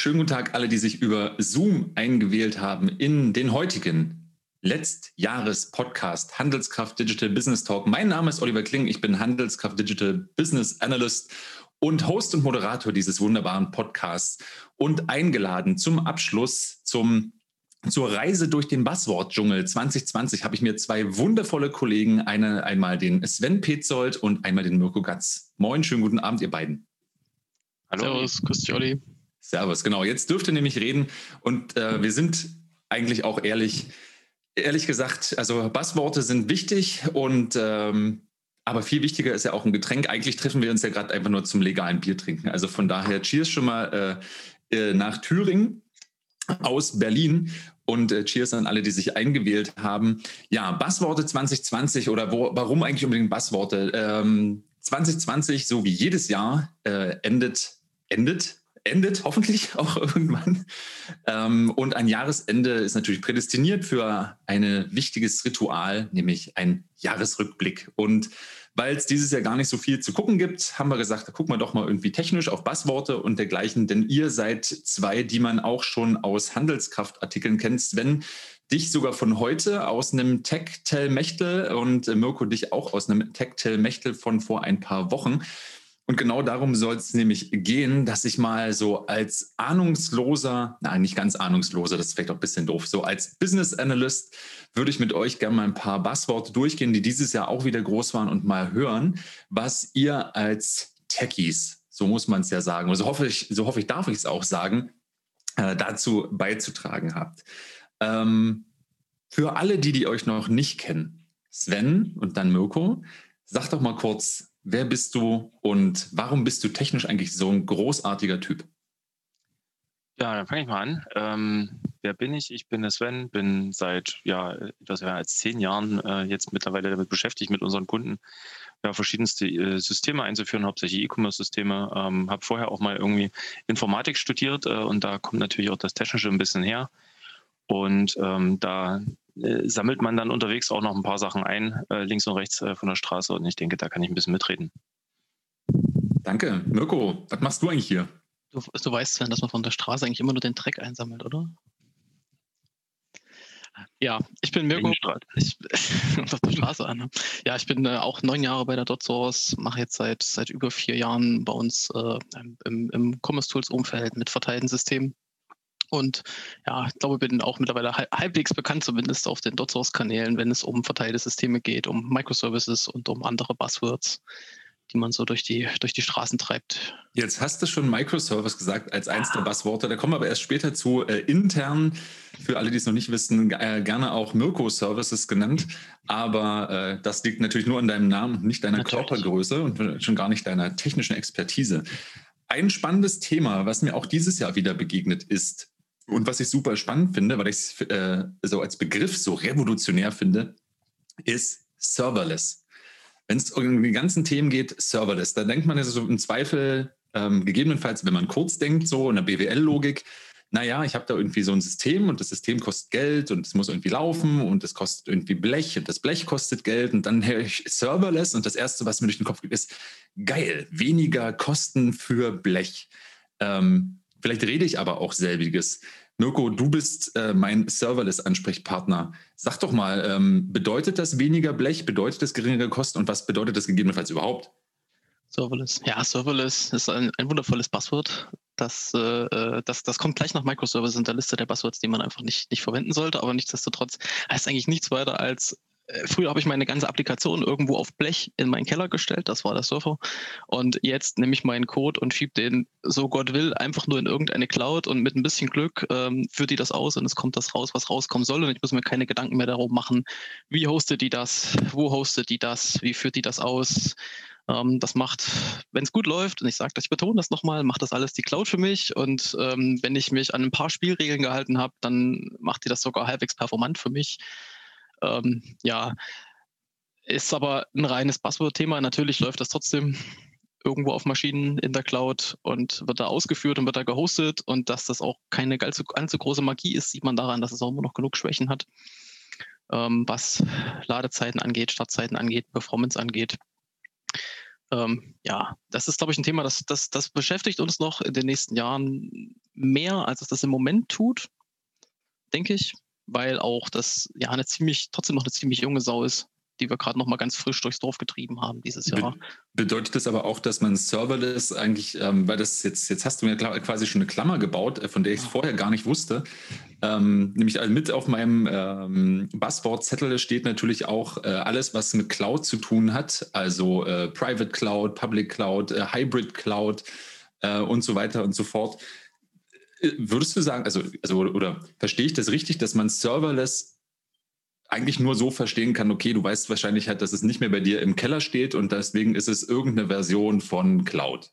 Schönen guten Tag alle, die sich über Zoom eingewählt haben in den heutigen Letztjahres-Podcast Handelskraft Digital Business Talk. Mein Name ist Oliver Kling, ich bin Handelskraft Digital Business Analyst und Host und Moderator dieses wunderbaren Podcasts und eingeladen zum Abschluss zum zur Reise durch den Buzzword-Dschungel 2020 habe ich mir zwei wundervolle Kollegen, eine, einmal den Sven Petzold und einmal den Mirko Gatz. Moin, schönen guten Abend, ihr beiden. Hallo. Servus, grüß dich, Olli. Servus, genau. Jetzt dürft ihr nämlich reden und äh, wir sind eigentlich auch ehrlich, ehrlich gesagt, also Buzzworte sind wichtig und ähm, aber viel wichtiger ist ja auch ein Getränk. Eigentlich treffen wir uns ja gerade einfach nur zum legalen Bier trinken. Also von daher Cheers schon mal äh, äh nach Thüringen aus Berlin und äh, Cheers an alle, die sich eingewählt haben. Ja, Buzzworte 2020 oder wo, warum eigentlich unbedingt Buzzworte? Ähm, 2020, so wie jedes Jahr, äh, endet, endet endet hoffentlich auch irgendwann. Ähm, und ein Jahresende ist natürlich prädestiniert für ein wichtiges Ritual, nämlich ein Jahresrückblick. Und weil es dieses Jahr gar nicht so viel zu gucken gibt, haben wir gesagt, da gucken wir doch mal irgendwie technisch auf Buzzworte und dergleichen, denn ihr seid zwei, die man auch schon aus Handelskraftartikeln kennt. Sven, dich sogar von heute aus einem Tech-Tell-Mechtel und Mirko dich auch aus einem Tech-Tell-Mechtel von vor ein paar Wochen. Und genau darum soll es nämlich gehen, dass ich mal so als ahnungsloser, nein, nicht ganz ahnungsloser, das ist vielleicht auch ein bisschen doof, so als Business Analyst würde ich mit euch gerne mal ein paar Buzzworte durchgehen, die dieses Jahr auch wieder groß waren und mal hören, was ihr als Techies, so muss man es ja sagen, so hoffe ich, so hoffe ich, darf ich es auch sagen, äh, dazu beizutragen habt. Ähm, für alle, die, die euch noch nicht kennen, Sven und dann Mirko, sag doch mal kurz, Wer bist du und warum bist du technisch eigentlich so ein großartiger Typ? Ja, dann fange ich mal an. Ähm, wer bin ich? Ich bin der Sven, bin seit ja, etwas mehr als zehn Jahren äh, jetzt mittlerweile damit beschäftigt, mit unseren Kunden ja, verschiedenste äh, Systeme einzuführen, hauptsächlich E-Commerce-Systeme. Ähm, habe vorher auch mal irgendwie Informatik studiert äh, und da kommt natürlich auch das Technische ein bisschen her. Und ähm, da äh, sammelt man dann unterwegs auch noch ein paar Sachen ein, äh, links und rechts äh, von der Straße. Und ich denke, da kann ich ein bisschen mitreden. Danke. Mirko, was machst du eigentlich hier? Du, du weißt, Sven, dass man von der Straße eigentlich immer nur den Dreck einsammelt, oder? Ja, ich bin Mirko. Ich, auf der Straße an. Ja, ich bin äh, auch neun Jahre bei der DotSource, mache jetzt seit, seit über vier Jahren bei uns äh, im, im Commerce Tools Umfeld mit verteilten Systemen und ja, ich glaube, bin auch mittlerweile halbwegs bekannt, zumindest auf den DotSource-Kanälen, wenn es um verteilte Systeme geht, um Microservices und um andere Buzzwords, die man so durch die, durch die Straßen treibt. Jetzt hast du schon Microservice gesagt als eins der Buzzworte. Da kommen wir aber erst später zu. Äh, intern, für alle, die es noch nicht wissen, äh, gerne auch Mirko-Services genannt. Aber äh, das liegt natürlich nur an deinem Namen, nicht deiner natürlich. Körpergröße und schon gar nicht deiner technischen Expertise. Ein spannendes Thema, was mir auch dieses Jahr wieder begegnet ist, und was ich super spannend finde, weil ich es äh, so als Begriff so revolutionär finde, ist Serverless. Wenn es um die ganzen Themen geht, Serverless, da denkt man ja so im Zweifel, ähm, gegebenenfalls, wenn man kurz denkt, so in der BWL-Logik, naja, ich habe da irgendwie so ein System und das System kostet Geld und es muss irgendwie laufen und es kostet irgendwie Blech und das Blech kostet Geld und dann höre ich Serverless und das Erste, was mir durch den Kopf geht, ist, geil, weniger Kosten für Blech. Ähm, Vielleicht rede ich aber auch selbiges. Mirko, du bist äh, mein Serverless-Ansprechpartner. Sag doch mal, ähm, bedeutet das weniger Blech? Bedeutet das geringere Kosten? Und was bedeutet das gegebenenfalls überhaupt? Serverless. Ja, Serverless ist ein, ein wundervolles Passwort. Das, äh, äh, das, das kommt gleich nach Microservice in der Liste der Passwords, die man einfach nicht, nicht verwenden sollte. Aber nichtsdestotrotz heißt eigentlich nichts weiter als früher habe ich meine ganze Applikation irgendwo auf Blech in meinen Keller gestellt, das war der Surfer. Und jetzt nehme ich meinen Code und schiebe den, so Gott will, einfach nur in irgendeine Cloud und mit ein bisschen Glück ähm, führt die das aus und es kommt das raus, was rauskommen soll. Und ich muss mir keine Gedanken mehr darum machen, wie hostet die das, wo hostet die das, wie führt die das aus. Ähm, das macht, wenn es gut läuft, und ich sage, ich betone das nochmal, macht das alles die Cloud für mich. Und ähm, wenn ich mich an ein paar Spielregeln gehalten habe, dann macht die das sogar halbwegs performant für mich. Ähm, ja, ist aber ein reines Buzzword-Thema. Natürlich läuft das trotzdem irgendwo auf Maschinen in der Cloud und wird da ausgeführt und wird da gehostet. Und dass das auch keine allzu, allzu große Magie ist, sieht man daran, dass es auch immer noch genug Schwächen hat, ähm, was Ladezeiten angeht, Startzeiten angeht, Performance angeht. Ähm, ja, das ist, glaube ich, ein Thema, das, das, das beschäftigt uns noch in den nächsten Jahren mehr, als es das im Moment tut, denke ich, weil auch das ja eine ziemlich, trotzdem noch eine ziemlich junge Sau ist die wir gerade noch mal ganz frisch durchs Dorf getrieben haben dieses Jahr. bedeutet das aber auch, dass man serverless eigentlich, ähm, weil das jetzt, jetzt hast du mir quasi schon eine Klammer gebaut, äh, von der ich es vorher gar nicht wusste. Ähm, nämlich mit auf meinem ähm, Buzzword-Zettel steht natürlich auch äh, alles, was mit Cloud zu tun hat, also äh, Private Cloud, Public Cloud, äh, Hybrid Cloud äh, und so weiter und so fort. Würdest du sagen, also, also oder verstehe ich das richtig, dass man serverless eigentlich nur so verstehen kann, okay, du weißt wahrscheinlich halt, dass es nicht mehr bei dir im Keller steht und deswegen ist es irgendeine Version von Cloud.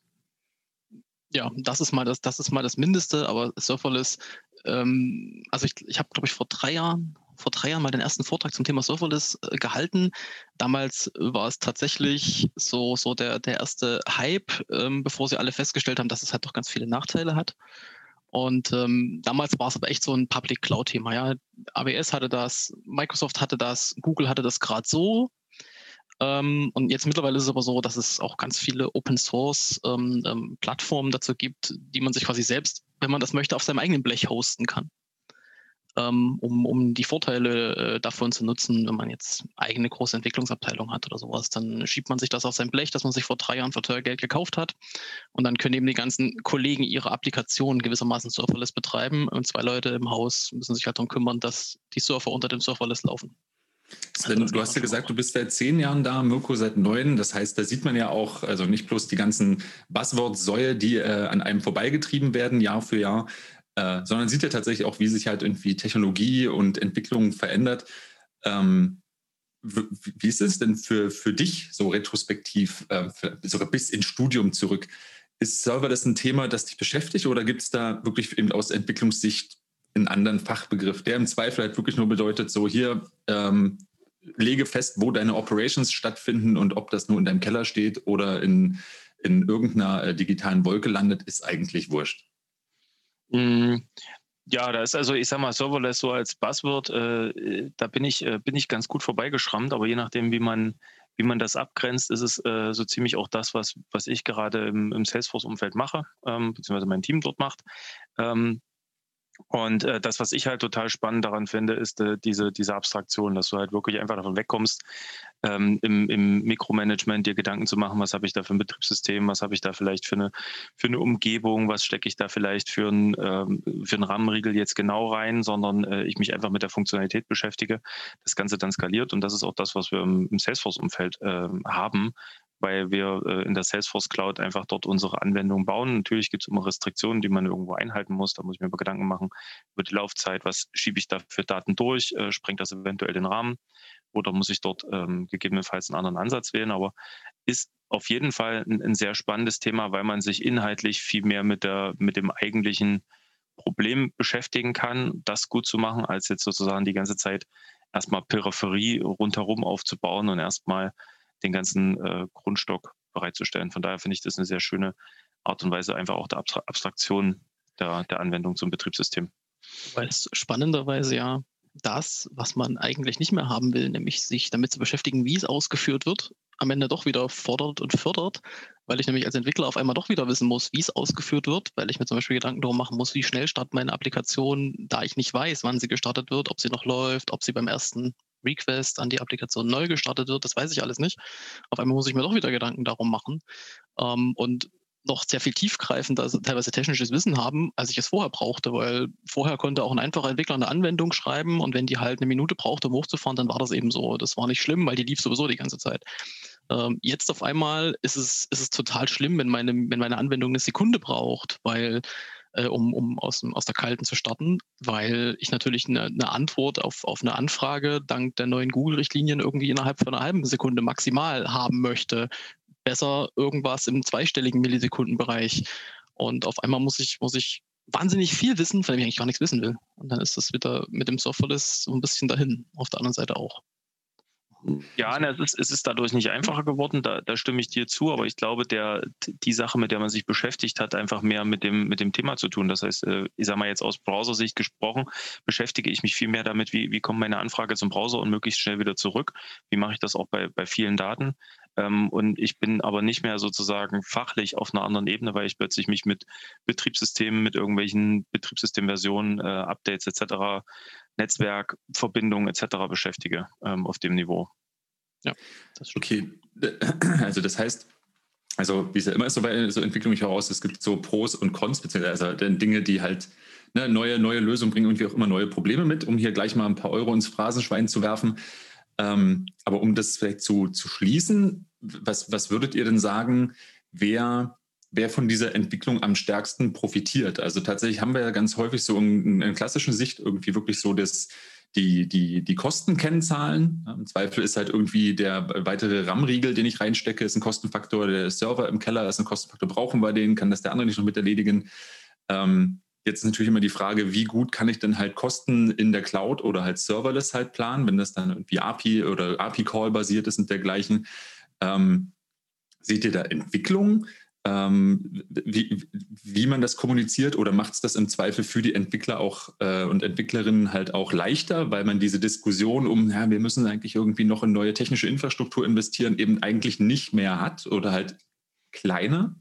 Ja, das ist mal das, das ist mal das Mindeste, aber Serverless, ähm, also ich, ich habe, glaube ich, vor drei Jahren, vor drei Jahren mal den ersten Vortrag zum Thema Serverless äh, gehalten. Damals war es tatsächlich so, so der, der erste Hype, ähm, bevor sie alle festgestellt haben, dass es halt doch ganz viele Nachteile hat. Und ähm, damals war es aber echt so ein Public Cloud-Thema. Ja. AWS hatte das, Microsoft hatte das, Google hatte das gerade so. Ähm, und jetzt mittlerweile ist es aber so, dass es auch ganz viele Open Source ähm, ähm Plattformen dazu gibt, die man sich quasi selbst, wenn man das möchte, auf seinem eigenen Blech hosten kann ähm, um, um die Vorteile äh, davon zu nutzen, wenn man jetzt eigene große Entwicklungsabteilung hat oder sowas. Dann schiebt man sich das auf sein Blech, das man sich vor drei Jahren für teuer Geld gekauft hat. Und dann können eben die ganzen Kollegen ihre Applikationen gewissermaßen serverless betreiben. Und zwei Leute im Haus müssen sich halt darum kümmern, dass die Server unter dem Serverless laufen. Sven, also du hast ja gesagt, du bist seit zehn Jahren da, Mirko seit neun. Das heißt, da sieht man ja auch, also nicht bloß die ganzen Buzzword-Säue, die äh, an einem vorbeigetrieben werden, Jahr für Jahr, äh, sondern sieht ja tatsächlich auch, wie sich halt irgendwie Technologie und Entwicklung verändert. Ähm, wie ist es denn für, für dich so retrospektiv, äh, für, sogar bis ins Studium zurück? Ist Server das ein Thema, das dich beschäftigt oder gibt es da wirklich eben aus Entwicklungssicht einen anderen Fachbegriff, der im Zweifel halt wirklich nur bedeutet, so hier ähm, lege fest, wo deine Operations stattfinden und ob das nur in deinem Keller steht oder in, in irgendeiner äh, digitalen Wolke landet, ist eigentlich wurscht. Mm, ja, da ist also, ich sag mal, Serverless so als Buzzword, äh, da bin ich, äh, bin ich ganz gut vorbeigeschrammt, aber je nachdem, wie man, wie man das abgrenzt, ist es äh, so ziemlich auch das, was, was ich gerade im, im Salesforce-Umfeld mache, ähm, beziehungsweise mein Team dort macht. Ähm, und äh, das, was ich halt total spannend daran finde, ist äh, diese, diese Abstraktion, dass du halt wirklich einfach davon wegkommst, ähm, im, im Mikromanagement dir Gedanken zu machen, was habe ich da für ein Betriebssystem, was habe ich da vielleicht für eine, für eine Umgebung, was stecke ich da vielleicht für, ein, ähm, für einen Rahmenriegel jetzt genau rein, sondern äh, ich mich einfach mit der Funktionalität beschäftige, das Ganze dann skaliert. Und das ist auch das, was wir im, im Salesforce-Umfeld äh, haben, weil wir äh, in der Salesforce Cloud einfach dort unsere Anwendung bauen. Natürlich gibt es immer Restriktionen, die man irgendwo einhalten muss. Da muss ich mir aber Gedanken machen über die Laufzeit. Was schiebe ich da für Daten durch? Äh, sprengt das eventuell den Rahmen? Oder muss ich dort ähm, gegebenenfalls einen anderen Ansatz wählen? Aber ist auf jeden Fall ein, ein, sehr spannendes Thema, weil man sich inhaltlich viel mehr mit, der, mit dem eigentlichen Problem beschäftigen kann, das gut zu machen, als jetzt sozusagen die ganze Zeit erstmal Peripherie rundherum aufzubauen und erstmal den ganzen äh, Grundstock bereitzustellen. Von daher finde ich das eine sehr schöne Art und Weise, einfach auch der Abstraktion der, der Anwendung zum Betriebssystem. Weil es spannenderweise ja das, was man eigentlich nicht mehr haben will, nämlich sich damit zu beschäftigen, wie es ausgeführt wird, am Ende doch wieder fordert und fördert, weil ich nämlich als Entwickler auf einmal doch wieder wissen muss, wie es ausgeführt wird, weil ich mir zum Beispiel Gedanken darum machen muss, wie schnell startet meine Applikation, da ich nicht weiß, wann sie gestartet wird, ob sie noch läuft, ob sie beim ersten Request an die Applikation neu gestartet wird, das weiß ich alles nicht. Auf einmal muss ich mir doch wieder Gedanken darum machen. Ähm, und noch sehr viel tiefgreifender, also teilweise technisches Wissen haben, als ich es vorher brauchte, weil vorher konnte auch ein einfacher Entwickler eine Anwendung schreiben und wenn die halt eine Minute brauchte, um hochzufahren, dann war das eben so. Das war nicht schlimm, weil die lief sowieso die ganze Zeit. Ähm, jetzt auf einmal ist es, ist es total schlimm, wenn meine, wenn meine Anwendung eine Sekunde braucht, weil äh, um, um aus, aus der Kalten zu starten, weil ich natürlich eine, eine Antwort auf, auf eine Anfrage dank der neuen Google-Richtlinien irgendwie innerhalb von einer halben Sekunde maximal haben möchte. Besser irgendwas im zweistelligen Millisekundenbereich. Und auf einmal muss ich, muss ich wahnsinnig viel wissen, von dem ich eigentlich gar nichts wissen will. Und dann ist das wieder mit dem Softwareless so ein bisschen dahin, auf der anderen Seite auch. Ja, es, ist, es ist dadurch nicht einfacher geworden, da, da stimme ich dir zu, aber ich glaube, der, die Sache, mit der man sich beschäftigt, hat einfach mehr mit dem, mit dem Thema zu tun. Das heißt, äh, ich sage mal jetzt aus Browsersicht gesprochen, beschäftige ich mich viel mehr damit, wie, wie kommt meine Anfrage zum Browser und möglichst schnell wieder zurück. Wie mache ich das auch bei, bei vielen Daten? Ähm, und ich bin aber nicht mehr sozusagen fachlich auf einer anderen Ebene, weil ich plötzlich mich mit Betriebssystemen, mit irgendwelchen Betriebssystemversionen, äh, Updates etc., Netzwerkverbindungen etc. beschäftige ähm, auf dem Niveau. Ja, das stimmt. Okay, also das heißt, also wie es ja immer ist so bei so Entwicklung heraus, es gibt so Pros und Cons, beziehungsweise also Dinge, die halt ne, neue, neue Lösungen bringen und wie auch immer neue Probleme mit, um hier gleich mal ein paar Euro ins Phrasenschwein zu werfen. Ähm, aber um das vielleicht zu, zu schließen, was, was würdet ihr denn sagen, wer, wer von dieser Entwicklung am stärksten profitiert? Also tatsächlich haben wir ja ganz häufig so in, in klassischen Sicht irgendwie wirklich so das, die, die, die Kostenkennzahlen. Im Zweifel ist halt irgendwie der weitere RAM-Riegel, den ich reinstecke, ist ein Kostenfaktor. Der Server im Keller ist ein Kostenfaktor. Brauchen wir den? Kann das der andere nicht noch mit erledigen? Ähm, Jetzt ist natürlich immer die Frage, wie gut kann ich denn halt Kosten in der Cloud oder halt serverless halt planen, wenn das dann irgendwie API oder API-Call basiert ist und dergleichen. Ähm, seht ihr da Entwicklungen, ähm, wie, wie man das kommuniziert oder macht es das im Zweifel für die Entwickler auch äh, und Entwicklerinnen halt auch leichter, weil man diese Diskussion um, ja, wir müssen eigentlich irgendwie noch in neue technische Infrastruktur investieren, eben eigentlich nicht mehr hat oder halt kleiner?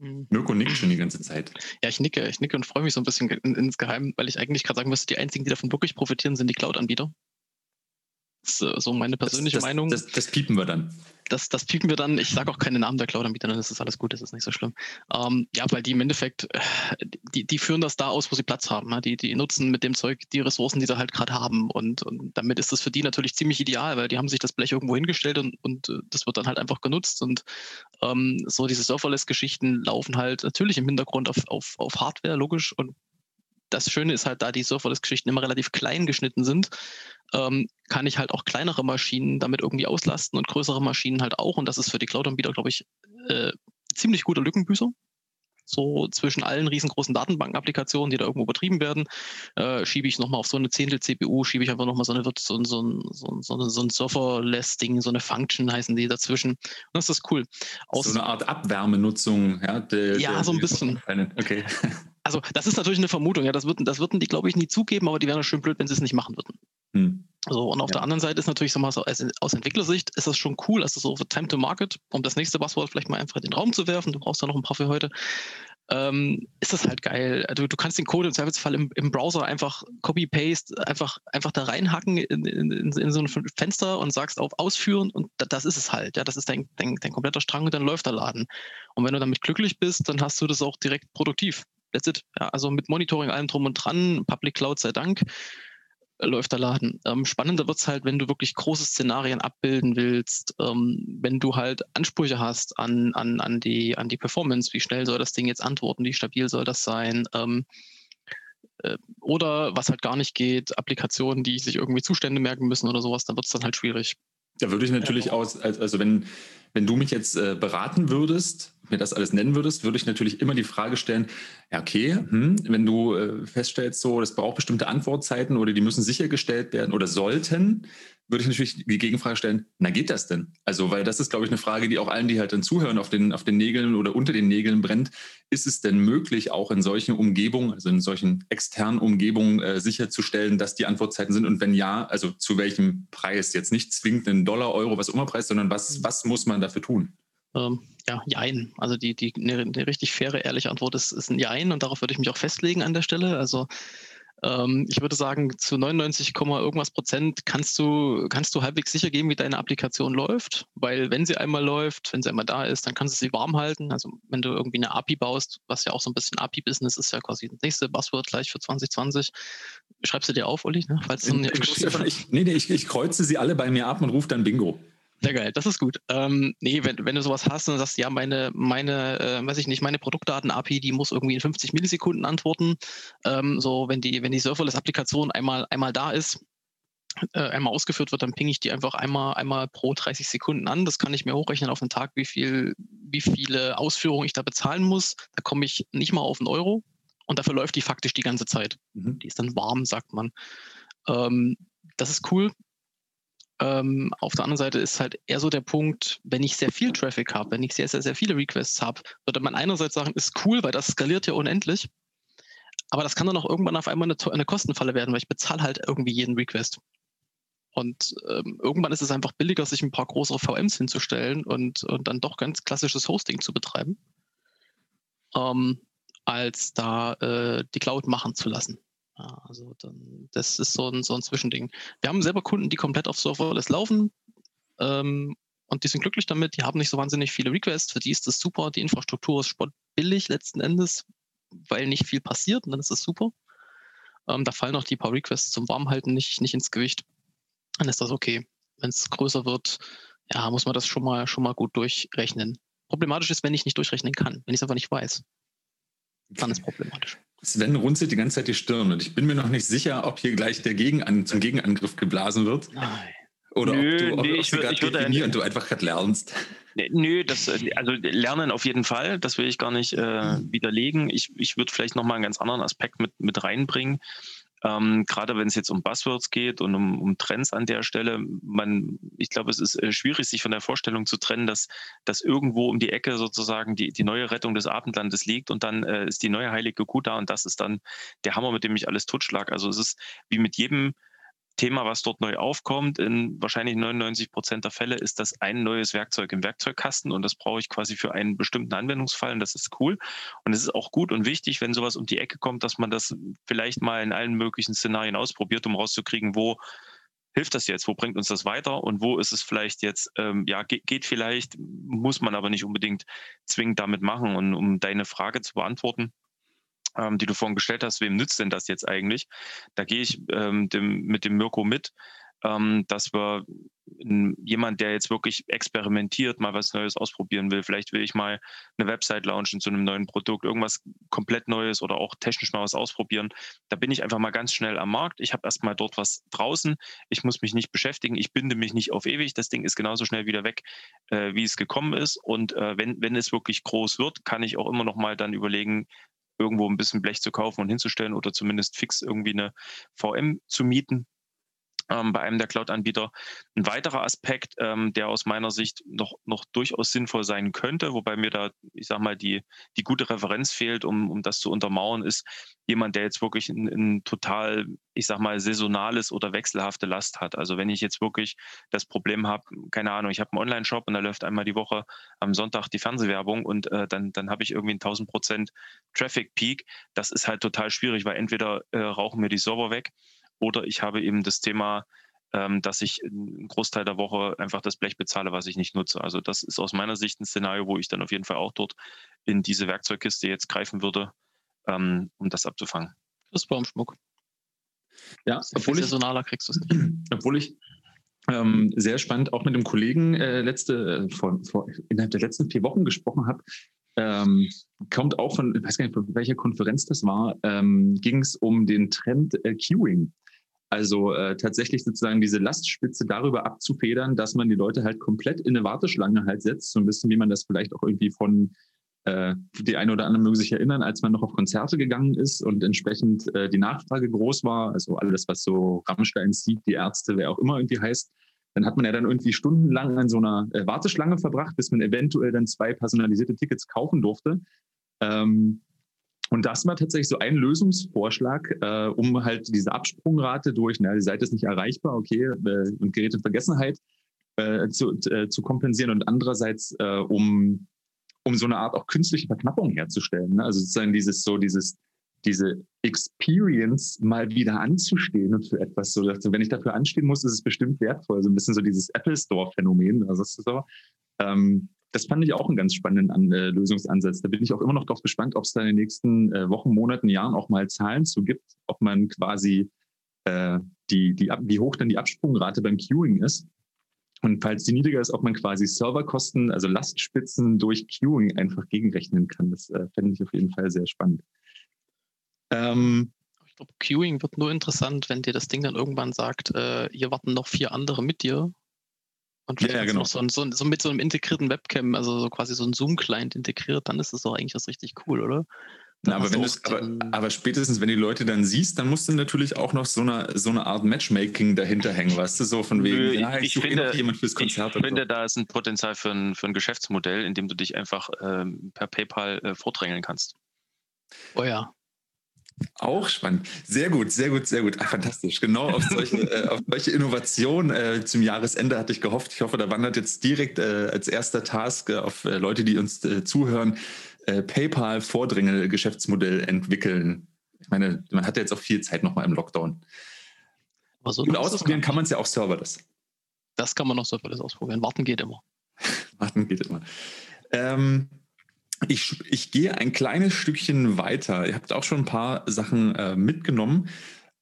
Mhm. Mirko nickt schon die ganze Zeit. Ja, ich nicke, ich nicke und freue mich so ein bisschen in, insgeheim, weil ich eigentlich gerade sagen müsste, die einzigen, die davon wirklich profitieren, sind die Cloud-Anbieter. Das ist so meine persönliche das, das, Meinung. Das, das, piepen wir dann. Das, das piepen wir dann. Ich sage auch keine Namen der Cloud-Anbieter, dann ist das alles gut, das ist nicht so schlimm. Ähm, ja, weil die im Endeffekt, äh, die, die führen das da aus, wo sie Platz haben. Die, die nutzen mit dem Zeug die Ressourcen, die sie halt gerade haben. Und, und damit ist das für die natürlich ziemlich ideal, weil die haben sich das Blech irgendwo hingestellt und, und äh, das wird dann halt einfach genutzt. Und ähm, so diese Serverless-Geschichten laufen halt natürlich im Hintergrund auf, auf, auf Hardware, logisch. Und das Schöne ist halt, da die Serverless-Geschichten immer relativ klein geschnitten sind, ähm, kann ich halt auch kleinere Maschinen damit irgendwie auslasten und größere Maschinen halt auch. Und das ist für die Cloud-Anbieter, glaube ich, äh, ziemlich guter Lückenbüßer. So zwischen allen riesengroßen Datenbanken-Applikationen, die da irgendwo betrieben werden, äh, schiebe ich nochmal auf so eine Zehntel CPU, schiebe ich einfach nochmal so eine, so, so, so, so, so ein Serverless-Ding, so eine Function heißen die dazwischen. Und das ist cool. Aus so eine Art Abwärmenutzung, ja? Der, ja, der, so ein bisschen. Okay. Also das ist natürlich eine Vermutung, ja, das würden, das würden die, glaube ich, nie zugeben, aber die wären schön blöd, wenn sie es nicht machen würden. Hm. So, und auf ja. der anderen Seite ist natürlich so mal so, aus Entwicklersicht ist das schon cool, also so Time to Market, um das nächste Buzzword vielleicht mal einfach in den Raum zu werfen, du brauchst ja noch ein paar für heute, ähm, ist das halt geil. Also du kannst den Code im Zweifelsfall im, im Browser einfach copy-paste, einfach, einfach da reinhacken in, in, in, in, so ein Fenster und sagst auf Ausführen und das ist es halt. Ja, das ist dein, dein, dein kompletter Strang und dann läuft der Laden. Und wenn du damit glücklich bist, dann hast du das auch direkt produktiv. That's it. Ja, also mit Monitoring, allem drum und dran, Public Cloud sei Dank, äh, läuft der Laden. Ähm, spannender wird es halt, wenn du wirklich große Szenarien abbilden willst, ähm, wenn du halt Ansprüche hast an, an, an, die, an die Performance, wie schnell soll das Ding jetzt antworten, wie stabil soll das sein. Ähm, äh, oder was halt gar nicht geht, Applikationen, die sich irgendwie Zustände merken müssen oder sowas, dann wird es dann halt schwierig. Da würde ich natürlich ja. aus, also wenn, wenn du mich jetzt äh, beraten würdest, mir das alles nennen würdest, würde ich natürlich immer die Frage stellen, ja, okay, hm, wenn du äh, feststellst, so, das braucht bestimmte Antwortzeiten oder die müssen sichergestellt werden oder sollten, würde ich natürlich die Gegenfrage stellen, na geht das denn? Also, weil das ist, glaube ich, eine Frage, die auch allen, die halt dann zuhören, auf den, auf den Nägeln oder unter den Nägeln brennt. Ist es denn möglich, auch in solchen Umgebungen, also in solchen externen Umgebungen äh, sicherzustellen, dass die Antwortzeiten sind? Und wenn ja, also zu welchem Preis? Jetzt nicht zwingend einen Dollar, Euro, was immer Preis, sondern was, was muss man dafür tun? Ähm, ja, Jein. Also die, die eine, eine, richtig faire, ehrliche Antwort ist, ist ein Jein und darauf würde ich mich auch festlegen an der Stelle. Also ähm, ich würde sagen, zu 99, irgendwas Prozent kannst du, kannst du halbwegs sicher gehen, wie deine Applikation läuft, weil wenn sie einmal läuft, wenn sie einmal da ist, dann kannst du sie warm halten. Also wenn du irgendwie eine API baust, was ja auch so ein bisschen API-Business ist, ja quasi das nächste Buzzword gleich für 2020. Schreibst du dir auf, Olli? Ne? Falls du ich, ich, nee, nee, ich, ich kreuze sie alle bei mir ab und rufe dann Bingo. Sehr geil, das ist gut. Ähm, nee, wenn, wenn du sowas hast und sagst, ja, meine, meine, äh, weiß ich nicht, meine Produktdaten-API, die muss irgendwie in 50 Millisekunden antworten. Ähm, so, wenn die, wenn die Serverless-Applikation einmal, einmal da ist, äh, einmal ausgeführt wird, dann ping ich die einfach einmal, einmal pro 30 Sekunden an. Das kann ich mir hochrechnen auf den Tag, wie viel, wie viele Ausführungen ich da bezahlen muss. Da komme ich nicht mal auf einen Euro und dafür läuft die faktisch die ganze Zeit. Mhm. Die ist dann warm, sagt man. Ähm, das ist cool. Ähm, auf der anderen Seite ist halt eher so der Punkt, wenn ich sehr viel Traffic habe, wenn ich sehr, sehr, sehr viele Requests habe, würde man einerseits sagen, ist cool, weil das skaliert ja unendlich. Aber das kann dann auch irgendwann auf einmal eine, eine Kostenfalle werden, weil ich bezahle halt irgendwie jeden Request. Und ähm, irgendwann ist es einfach billiger, sich ein paar größere VMs hinzustellen und, und dann doch ganz klassisches Hosting zu betreiben, ähm, als da äh, die Cloud machen zu lassen. Ja, also dann, das ist so ein, so ein Zwischending. Wir haben selber Kunden, die komplett auf Serverless laufen ähm, und die sind glücklich damit. Die haben nicht so wahnsinnig viele Requests. Für die ist das super. Die Infrastruktur ist sportbillig letzten Endes, weil nicht viel passiert und dann ist das super. Ähm, da fallen auch die paar Requests zum Warmhalten nicht, nicht ins Gewicht. Dann ist das okay. Wenn es größer wird, ja, muss man das schon mal, schon mal gut durchrechnen. Problematisch ist, wenn ich nicht durchrechnen kann, wenn ich es einfach nicht weiß. Dann ist problematisch. Sven runzelt die ganze Zeit die Stirn und ich bin mir noch nicht sicher, ob hier gleich der Gegenan zum Gegenangriff geblasen wird. Nein. Oder Nö, ob du, ob, nee, ob ich sie wür- grad ich würde und du einfach gerade lernst. Nö, das, also lernen auf jeden Fall, das will ich gar nicht äh, Mhm. widerlegen. Ich, ich würde vielleicht nochmal einen ganz anderen Aspekt mit, mit reinbringen. Ähm, gerade wenn es jetzt um Buzzwords geht und um, um Trends an der Stelle, man, ich glaube, es ist äh, schwierig, sich von der Vorstellung zu trennen, dass, dass irgendwo um die Ecke sozusagen die, die neue Rettung des Abendlandes liegt und dann äh, ist die neue heilige Kuh da und das ist dann der Hammer, mit dem ich alles totschlag. Also es ist wie mit jedem Thema, was dort neu aufkommt, in wahrscheinlich 99 Prozent der Fälle ist das ein neues Werkzeug im Werkzeugkasten und das brauche ich quasi für einen bestimmten Anwendungsfall und das ist cool. Und es ist auch gut und wichtig, wenn sowas um die Ecke kommt, dass man das vielleicht mal in allen möglichen Szenarien ausprobiert, um rauszukriegen, wo hilft das jetzt, wo bringt uns das weiter und wo ist es vielleicht jetzt, ähm, ja, geht, geht vielleicht, muss man aber nicht unbedingt zwingend damit machen. Und um deine Frage zu beantworten, ähm, die du vorhin gestellt hast, wem nützt denn das jetzt eigentlich? Da gehe ich ähm, dem, mit dem Mirko mit, ähm, dass wir jemand, der jetzt wirklich experimentiert, mal was Neues ausprobieren will, vielleicht will ich mal eine Website launchen zu einem neuen Produkt, irgendwas komplett Neues oder auch technisch mal was ausprobieren. Da bin ich einfach mal ganz schnell am Markt. Ich habe erstmal dort was draußen. Ich muss mich nicht beschäftigen. Ich binde mich nicht auf ewig. Das Ding ist genauso schnell wieder weg, äh, wie es gekommen ist. Und äh, wenn, wenn es wirklich groß wird, kann ich auch immer noch mal dann überlegen, irgendwo ein bisschen Blech zu kaufen und hinzustellen oder zumindest fix irgendwie eine VM zu mieten ähm, bei einem der Cloud-Anbieter. Ein weiterer Aspekt, ähm, der aus meiner Sicht noch, noch durchaus sinnvoll sein könnte, wobei mir da, ich sag mal, die, die gute Referenz fehlt, um, um das zu untermauern, ist jemand, der jetzt wirklich ein, total, ich sag mal, saisonales oder wechselhafte Last hat. Also wenn ich jetzt wirklich das Problem habe, keine Ahnung, ich habe einen Online-Shop und da läuft einmal die Woche am Sonntag die Fernsehwerbung und äh, dann, dann habe ich irgendwie einen 1000 Prozent Traffic-Peak. Das ist halt total schwierig, weil entweder äh, rauchen mir die Server weg oder ich habe eben das Thema, ähm, dass ich einen Großteil der Woche einfach das Blech bezahle, was ich nicht nutze. Also das ist aus meiner Sicht ein Szenario, wo ich dann auf jeden Fall auch dort in diese Werkzeugkiste jetzt greifen würde, ähm, um das abzufangen. Christbaumschmuck. Ja, Sehr viel obwohl ich, saisonaler kriegst du es nicht. obwohl ich ähm, sehr spannend auch mit dem Kollegen äh, letzte, äh, vor, vor, innerhalb der letzten vier Wochen gesprochen habe. Ähm, kommt auch von, ich weiß gar nicht, von welcher Konferenz das war, ähm, ging es um den Trend äh, Queuing. Also äh, tatsächlich sozusagen diese Lastspitze darüber abzufedern, dass man die Leute halt komplett in eine Warteschlange halt setzt, so ein bisschen wie man das vielleicht auch irgendwie von äh, die eine oder andere mögen sich erinnern, als man noch auf Konzerte gegangen ist und entsprechend äh, die Nachfrage groß war, also alles, was so Rammstein sieht, die Ärzte, wer auch immer irgendwie heißt, dann hat man ja dann irgendwie stundenlang an so einer äh, Warteschlange verbracht, bis man eventuell dann zwei personalisierte Tickets kaufen durfte. Ähm, und das war tatsächlich so ein Lösungsvorschlag, äh, um halt diese Absprungrate durch, na, die Seite ist nicht erreichbar, okay, äh, und Gerät in Vergessenheit äh, zu, äh, zu kompensieren und andererseits äh, um um so eine Art auch künstliche Verknappung herzustellen. Ne? Also sozusagen dieses so dieses diese Experience mal wieder anzustehen und für etwas so, also wenn ich dafür anstehen muss, ist es bestimmt wertvoll. So ein bisschen so dieses Apple Store Phänomen. Also das, so, ähm, das fand ich auch einen ganz spannenden An äh, Lösungsansatz. Da bin ich auch immer noch drauf gespannt, ob es da in den nächsten äh, Wochen, Monaten, Jahren auch mal Zahlen zu gibt, ob man quasi äh, die, die, wie hoch dann die Absprungrate beim Queuing ist. Und falls die niedriger ist, ob man quasi Serverkosten, also Lastspitzen durch Queuing einfach gegenrechnen kann. Das äh, fände ich auf jeden Fall sehr spannend. Ähm, Ich glaube, Queuing wird nur interessant, wenn dir das Ding dann irgendwann sagt, äh, hier warten noch vier andere mit dir. Und Ja, ja, genau. noch so, ein, so, ein- so mit so einem integrierten Webcam, also so quasi so ein Zoom-Client integriert, dann ist das doch eigentlich das richtig cool, oder? na, aber, wenn aber, aber spätestens, wenn die Leute dann siehst, dann musst du natürlich auch noch so eine, so eine Art Matchmaking dahinter hängen, weißt du, so von wegen, Nö, ja, ich ich, suche eh finde- noch jemand fürs Ich Konzert. und finde, so. da ist ein Potenzial für ein, für ein Geschäftsmodell, in dem du dich einfach ähm, per PayPal äh, vordrängeln kannst. Oh ja. Auch spannend. Sehr gut, sehr gut, sehr gut. Ach, fantastisch. Genau auf solche, äh, auf solche Innovationen äh, zum Jahresende hatte ich gehofft. Ich hoffe, da wandert jetzt direkt äh, als erster Task äh, auf äh, Leute, die uns äh, zuhören, PayPal-Vordringel-Geschäftsmodell entwickeln. Ich meine, man hat ja jetzt auch viel Zeit nochmal im Lockdown. So Und ausprobieren kann man es ja auch serverless. Das kann man noch serverless ausprobieren. Warten geht immer. Warten geht immer. Ähm, ich, ich gehe ein kleines Stückchen weiter. Ihr habt auch schon ein paar Sachen äh, mitgenommen.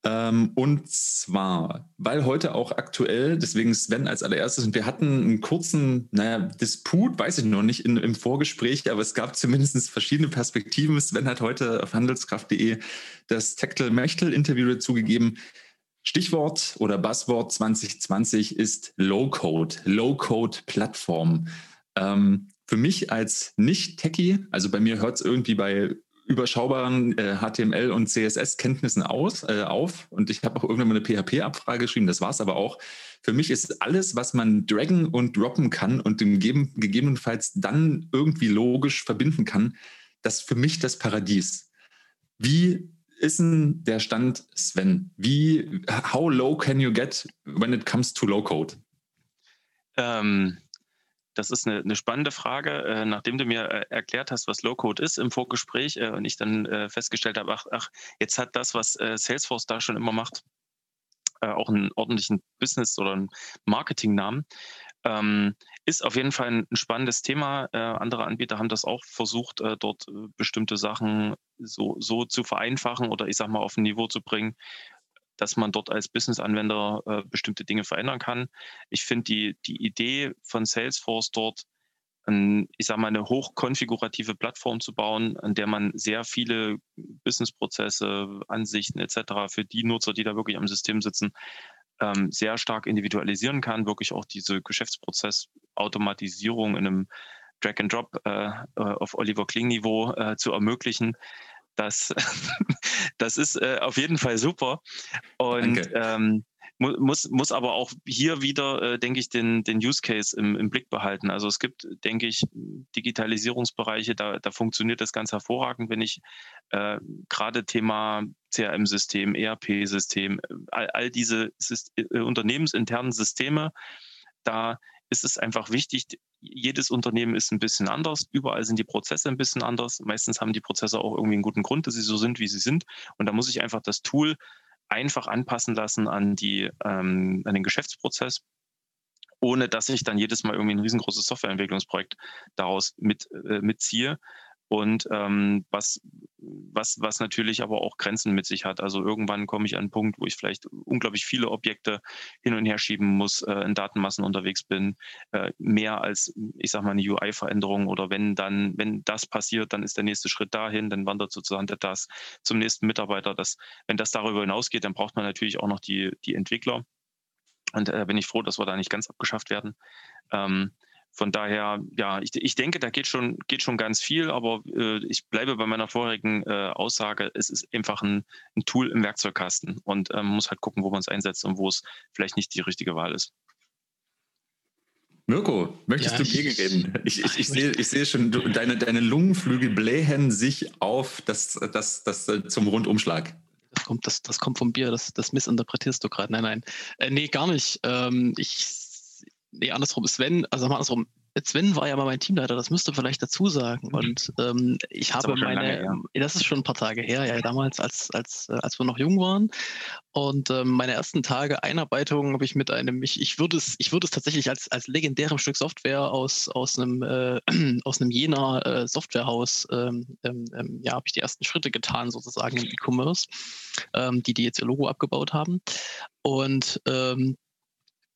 Ähm, und zwar, weil heute auch aktuell, deswegen Sven als allererstes, und wir hatten einen kurzen, naja, Disput, weiß ich noch nicht, in, im Vorgespräch, aber es gab zumindest verschiedene Perspektiven. Sven hat heute auf handelskraft.de das Tactile-Mechtel-Interview dazu gegeben. Stichwort oder Buzzword 2020 ist Low-Code, Low-Code-Plattform. Ähm, für mich als Nicht-Techie, also bei mir hört es irgendwie bei überschaubaren äh, HTML und CSS-Kenntnissen aus, äh, auf. Und ich habe auch irgendwann mal eine PHP-Abfrage geschrieben, das war es aber auch. Für mich ist alles, was man draggen und droppen kann und gegeben, gegebenenfalls dann irgendwie logisch verbinden kann, das für mich das Paradies. Wie ist denn der Stand, Sven? Wie, how low can you get when it comes to low code? Ähm, das ist eine, eine spannende Frage. Äh, nachdem du mir äh, erklärt hast, was Low-Code ist im Vorgespräch äh, und ich dann äh, festgestellt habe, ach, ach, jetzt hat das, was äh, Salesforce da schon immer macht, äh, auch einen ordentlichen Business- oder einen Marketingnamen. Ähm, ist auf jeden Fall ein, spannendes Thema. andere Anbieter haben das auch versucht, dort bestimmte Sachen so, so zu vereinfachen oder ich sag mal auf ein Niveau zu bringen, dass man dort als Business-Anwender äh, bestimmte Dinge verändern kann. Ich finde die, die Idee von Salesforce dort, ein, ich sage mal, eine hochkonfigurative Plattform zu bauen, an der man sehr viele Businessprozesse, Ansichten etc. für die Nutzer, die da wirklich am System sitzen, ähm, sehr stark individualisieren kann, wirklich auch diese Geschäftsprozessautomatisierung in einem Drag and Drop äh, äh auf Oliver Kling Niveau äh, zu ermöglichen, das, das ist äh, auf jeden Fall super. Und ähm, muss, muss aber auch hier wieder, äh, denke ich, den, den Use Case im, im Blick behalten. Also es gibt, denke ich, Digitalisierungsbereiche, da, da funktioniert das ganz hervorragend, wenn ich äh, gerade Thema CRM-System, ERP-System, all, all diese Syst äh, unternehmensinternen Systeme, da ist es einfach wichtig, jedes Unternehmen ist ein bisschen anders, überall sind die Prozesse ein bisschen anders. Meistens haben die Prozesse auch irgendwie einen guten Grund, dass sie so sind, wie sie sind. Und da muss ich einfach das Tool einfach anpassen lassen an, die, ähm, an den Geschäftsprozess, ohne dass ich dann jedes Mal irgendwie ein riesengroßes Softwareentwicklungsprojekt daraus mit, äh, mitziehe und ähm, was, was, was natürlich aber auch Grenzen mit sich hat. Also irgendwann komme ich an einen Punkt, wo ich vielleicht unglaublich viele Objekte hin und her schieben muss, äh, in Datenmassen unterwegs bin, äh, mehr als, ich sag mal, eine UI-Veränderung oder wenn dann, wenn das passiert, dann ist der nächste Schritt dahin, dann wandert sozusagen der das zum nächsten Mitarbeiter. Das, wenn das darüber hinausgeht, dann braucht man natürlich auch noch die, die Entwickler. Und äh, bin ich froh, dass wir da nicht ganz abgeschafft werden. Ähm, von daher, ja, ich, ich denke, da geht schon, geht schon ganz viel, aber äh, ich bleibe bei meiner vorherigen äh, Aussage, es ist einfach ein, ein, Tool im Werkzeugkasten und äh, man muss halt gucken, wo man es einsetzt und wo es vielleicht nicht die richtige Wahl ist. Mirko, möchtest ja, du gegenreden? Ich, ich, ich, sehe, ich sehe schon, du, deine, deine Lungenflügel blähen sich auf das, das, das, äh, zum Rundumschlag. Das kommt, das, das kommt vom Bier, das, das missinterpretierst du gerade. Nein, nein. Äh, nee, gar nicht. Ähm, ich nee, andersrum, Sven, also mal andersrum, Sven war ja mal mein Teamleiter, das müsste vielleicht dazu sagen. Mhm. Und ähm, ich habe meine, lange, ja. das ist schon ein paar Tage her, ja, damals, als, als, äh, als wir noch jung waren. Und ähm, meine ersten Tage Einarbeitung habe ich mit einem, ich, ich würde es, ich würde es tatsächlich als, als legendärem Stück Software aus, aus einem, äh, aus einem Jena äh, Softwarehaus, ähm, ähm, ähm, ja, habe ich die ersten Schritte getan, sozusagen im E-Commerce, ähm, die, die jetzt ihr Logo abgebaut haben. Und ähm,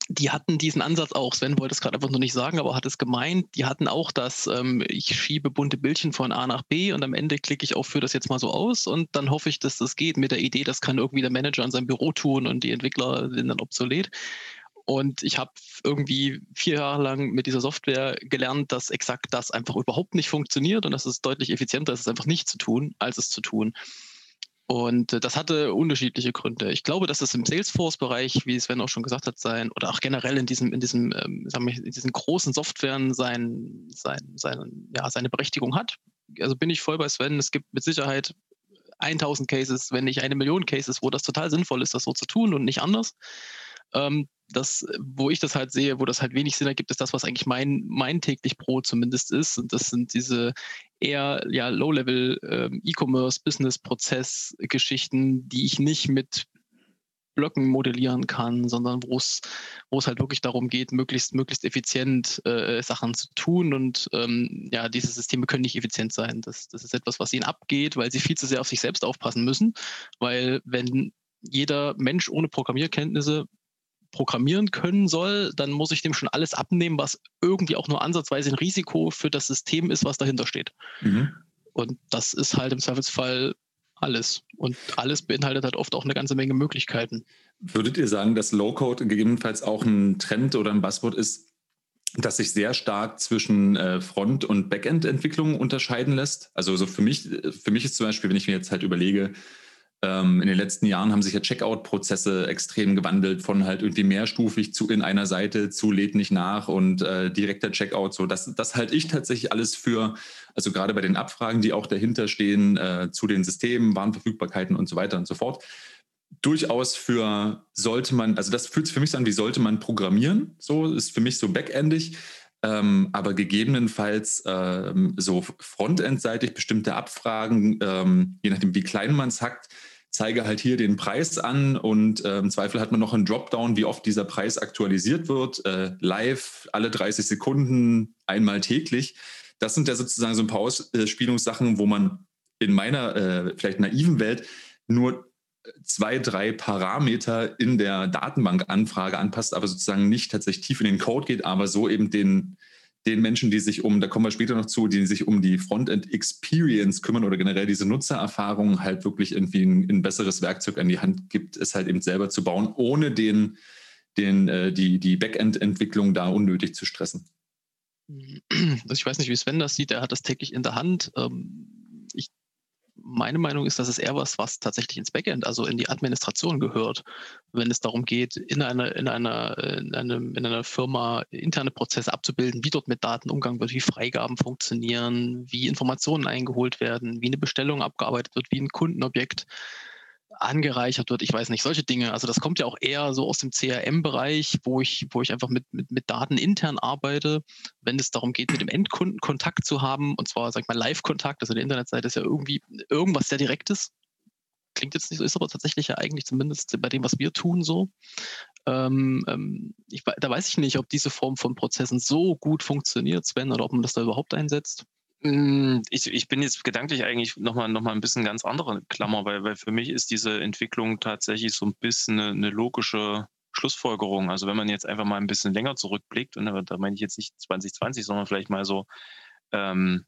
die hatten diesen Ansatz auch. Sven wollte es gerade einfach nur nicht sagen, aber hat es gemeint. Die hatten auch das, ähm, ich schiebe bunte Bildchen von A nach B und am Ende klicke ich auch für das jetzt mal so aus und dann hoffe ich, dass das geht mit der Idee, das kann irgendwie der Manager in seinem Büro tun und die Entwickler sind dann obsolet. Und ich habe irgendwie vier Jahre lang mit dieser Software gelernt, dass exakt das einfach überhaupt nicht funktioniert und dass es deutlich effizienter ist, es einfach nicht zu tun, als es zu tun. Und äh, das hatte unterschiedliche Gründe. Ich glaube, dass es im Salesforce-Bereich, wie Sven auch schon gesagt hat, sein, oder auch generell in diesem, in diesem, ähm, sagen wir, in diesen großen Softwaren sein, sein, sein, ja, seine Berechtigung hat. Also bin ich voll bei Sven. Es gibt mit Sicherheit 1000 Cases, wenn nicht eine Million Cases, wo das total sinnvoll ist, das so zu tun und nicht anders. Ähm, das, wo ich das halt sehe, wo das halt wenig Sinn ergibt, ist das, was eigentlich mein, mein täglich Brot zumindest ist. Und das sind diese eher ja, Low-Level ähm, die ich nicht mit Blöcken modellieren kann, sondern wo es wo es halt wirklich darum geht, möglichst möglichst effizient äh, Sachen zu tun und ähm, ja, diese Systeme können nicht effizient sein. Das, das ist etwas, was ihnen abgeht, weil sie viel zu sehr auf sich selbst aufpassen müssen, weil wenn jeder Mensch ohne Programmierkenntnisse programmieren können soll, dann muss ich dem schon alles abnehmen, was irgendwie auch nur ansatzweise ein Risiko für das System ist, was dahinter steht. Mhm. Und das ist halt im Zweifelsfall alles. Und alles beinhaltet halt oft auch eine ganze Menge Möglichkeiten. Würdet ihr sagen, dass Low-Code gegebenenfalls auch ein Trend oder ein Buzzword ist, das sich sehr stark zwischen äh, Front- und Backend-Entwicklung unterscheiden lässt? Also so für mich, für mich ist zum Beispiel, wenn ich mir jetzt halt überlege, in den letzten Jahren haben sich ja Checkout-Prozesse extrem gewandelt von halt irgendwie mehrstufig zu in einer Seite zu lädt nicht nach und äh, direkter Checkout. So, das, das halte ich tatsächlich alles für, also gerade bei den Abfragen, die auch dahinter stehen, äh, zu den Systemen, Warenverfügbarkeiten und so weiter und so fort. Durchaus für sollte man, also das fühlt sich für mich so an, wie sollte man programmieren. So ist für mich so backendig. Ähm, aber gegebenenfalls ähm, so frontendseitig bestimmte Abfragen, ähm, je nachdem, wie klein man es hackt, zeige halt hier den Preis an und äh, im Zweifel hat man noch einen Dropdown, wie oft dieser Preis aktualisiert wird, äh, live, alle 30 Sekunden, einmal täglich. Das sind ja sozusagen so ein paar Ausspielungssachen, wo man in meiner äh, vielleicht naiven Welt nur zwei, drei Parameter in der Datenbankanfrage anpasst, aber sozusagen nicht tatsächlich tief in den Code geht, aber so eben den, den Menschen, die sich um, da kommen wir später noch zu, die sich um die Frontend-Experience kümmern oder generell diese Nutzererfahrung halt wirklich irgendwie ein, ein, besseres Werkzeug an die Hand gibt, es halt eben selber zu bauen, ohne den, den, äh, die, die Backend-Entwicklung da unnötig zu stressen. Also ich weiß nicht, wie Sven das sieht, er hat das täglich in der Hand. Ähm, meine Meinung ist, dass es eher was, was tatsächlich ins Backend, also in die Administration gehört, wenn es darum geht, in einer, in einer, in einem, in einer Firma interne Prozesse abzubilden, wie dort mit Daten umgegangen wird, wie Freigaben funktionieren, wie Informationen eingeholt werden, wie eine Bestellung abgearbeitet wird, wie ein Kundenobjekt angereichert wird, ich weiß nicht, solche Dinge. Also das kommt ja auch eher so aus dem CRM-Bereich, wo ich, wo ich einfach mit, mit, mit Daten intern arbeite, wenn es darum geht, mit dem Endkunden Kontakt zu haben, und zwar, sag ich mal, Live-Kontakt, also die Internetseite ist ja irgendwie irgendwas sehr Direktes. Klingt jetzt nicht so, ist aber tatsächlich ja eigentlich zumindest bei dem, was wir tun, so. Ähm, ähm, ich, da weiß ich nicht, ob diese Form von Prozessen so gut funktioniert, Sven, oder ob man das da überhaupt einsetzt. Hm, ich, ich bin jetzt gedanklich eigentlich nochmal noch mal ein bisschen ganz andere Klammer, weil, weil für mich ist diese Entwicklung tatsächlich so ein bisschen eine, eine logische Schlussfolgerung. Also wenn man jetzt einfach mal ein bisschen länger zurückblickt, und da meine ich jetzt nicht 2020, sondern vielleicht mal so ähm,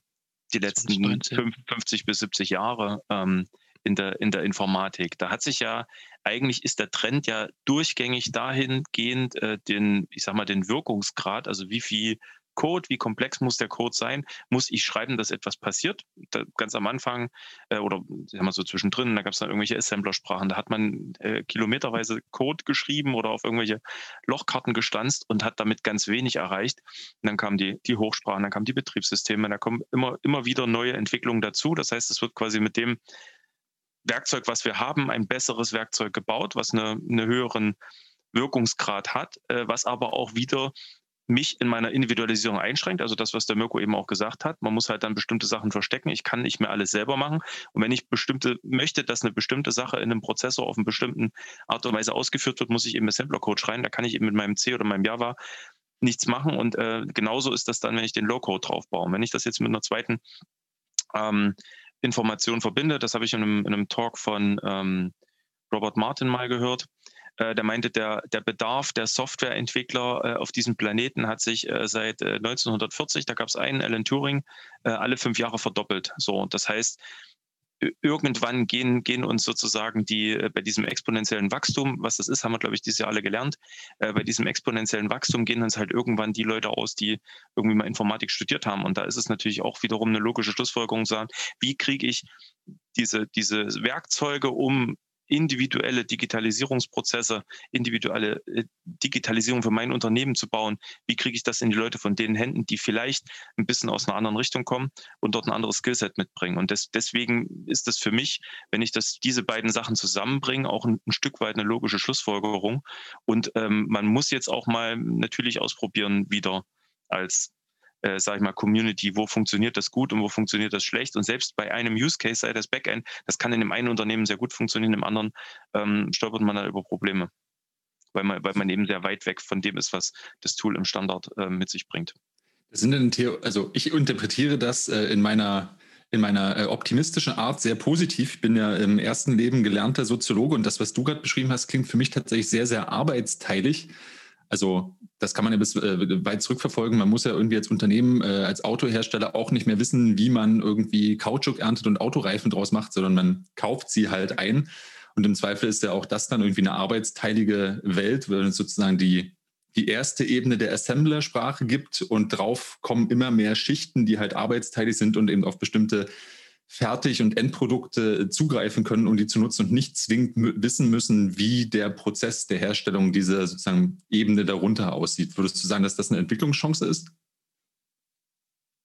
die letzten 50 bis 70 Jahre ähm, in, der, in der Informatik. Da hat sich ja, eigentlich ist der Trend ja durchgängig dahingehend, äh, den, ich sag mal, den Wirkungsgrad, also wie viel Code, wie komplex muss der Code sein, muss ich schreiben, dass etwas passiert. Da, ganz am Anfang äh, oder sagen wir so zwischendrin, da gab es dann irgendwelche Assembler-Sprachen, da hat man äh, kilometerweise Code geschrieben oder auf irgendwelche Lochkarten gestanzt und hat damit ganz wenig erreicht. Und dann kamen die, die Hochsprachen, dann kamen die Betriebssysteme, da kommen immer, immer wieder neue Entwicklungen dazu. Das heißt, es wird quasi mit dem Werkzeug, was wir haben, ein besseres Werkzeug gebaut, was eine, eine höheren Wirkungsgrad hat, äh, was aber auch wieder mich in meiner Individualisierung einschränkt. Also das, was der Mirko eben auch gesagt hat. Man muss halt dann bestimmte Sachen verstecken. Ich kann nicht mehr alles selber machen. Und wenn ich bestimmte möchte, dass eine bestimmte Sache in einem Prozessor auf eine bestimmte Art und Weise ausgeführt wird, muss ich eben Assembler-Code schreiben. Da kann ich eben mit meinem C oder meinem Java nichts machen. Und äh, genauso ist das dann, wenn ich den Low-Code drauf baue. Und wenn ich das jetzt mit einer zweiten ähm, Information verbinde, das habe ich in einem, in einem Talk von ähm, Robert Martin mal gehört, äh, der meinte, der, der Bedarf der Softwareentwickler äh, auf diesem Planeten hat sich äh, seit 1940, da gab es einen, Alan Turing, alle fünf Jahre verdoppelt. So, das heißt, irgendwann gehen, gehen uns sozusagen die bei diesem exponentiellen Wachstum, was das ist, haben wir, glaube ich, dieses Jahr alle gelernt, äh, bei diesem exponentiellen Wachstum gehen uns halt irgendwann die Leute aus, die irgendwie mal Informatik studiert haben. Und da ist es natürlich auch wiederum eine logische Schlussfolgerung sagen, wie kriege ich diese, diese Werkzeuge, um individuelle Digitalisierungsprozesse, individuelle äh, Digitalisierung für mein Unternehmen zu bauen. Wie kriege ich das in die Leute von den Händen, die vielleicht ein bisschen aus einer anderen Richtung kommen und dort ein anderes Skillset mitbringen? Und das, deswegen ist das für mich, wenn ich das, diese beiden Sachen zusammenbringe, auch ein, ein Stück weit eine logische Schlussfolgerung. Und ähm, man muss jetzt auch mal natürlich ausprobieren, wieder als äh, sage ich mal, Community, wo funktioniert das gut und wo funktioniert das schlecht. Und selbst bei einem Use Case, sei das Backend, das kann in dem einen Unternehmen sehr gut funktionieren, im anderen ähm, stolpert man da über Probleme, weil man, weil man eben sehr weit weg von dem ist, was das Tool im Standard äh, mit sich bringt. Sind denn Theo also ich interpretiere das äh, in meiner in meiner äh, optimistischen Art sehr positiv. Ich bin ja im ersten Leben gelernter Soziologe und das, was du gerade beschrieben hast, klingt für mich tatsächlich sehr, sehr arbeitsteilig. Also das kann man ja bis äh, weit zurückverfolgen. Man muss ja irgendwie als Unternehmen, äh, als Autohersteller auch nicht mehr wissen, wie man irgendwie Kautschuk erntet und Autoreifen draus macht, sondern man kauft sie halt ein. Und im Zweifel ist ja auch das dann irgendwie eine arbeitsteilige Welt, wenn es sozusagen die, die erste Ebene der Assembler-Sprache gibt und drauf kommen immer mehr Schichten, die halt arbeitsteilig sind und eben auf bestimmte Fertig- und Endprodukte zugreifen können, um die zu nutzen und nicht zwingend wissen müssen, wie der Prozess der Herstellung dieser sozusagen Ebene darunter aussieht. Würdest du sagen, dass das eine Entwicklungschance ist?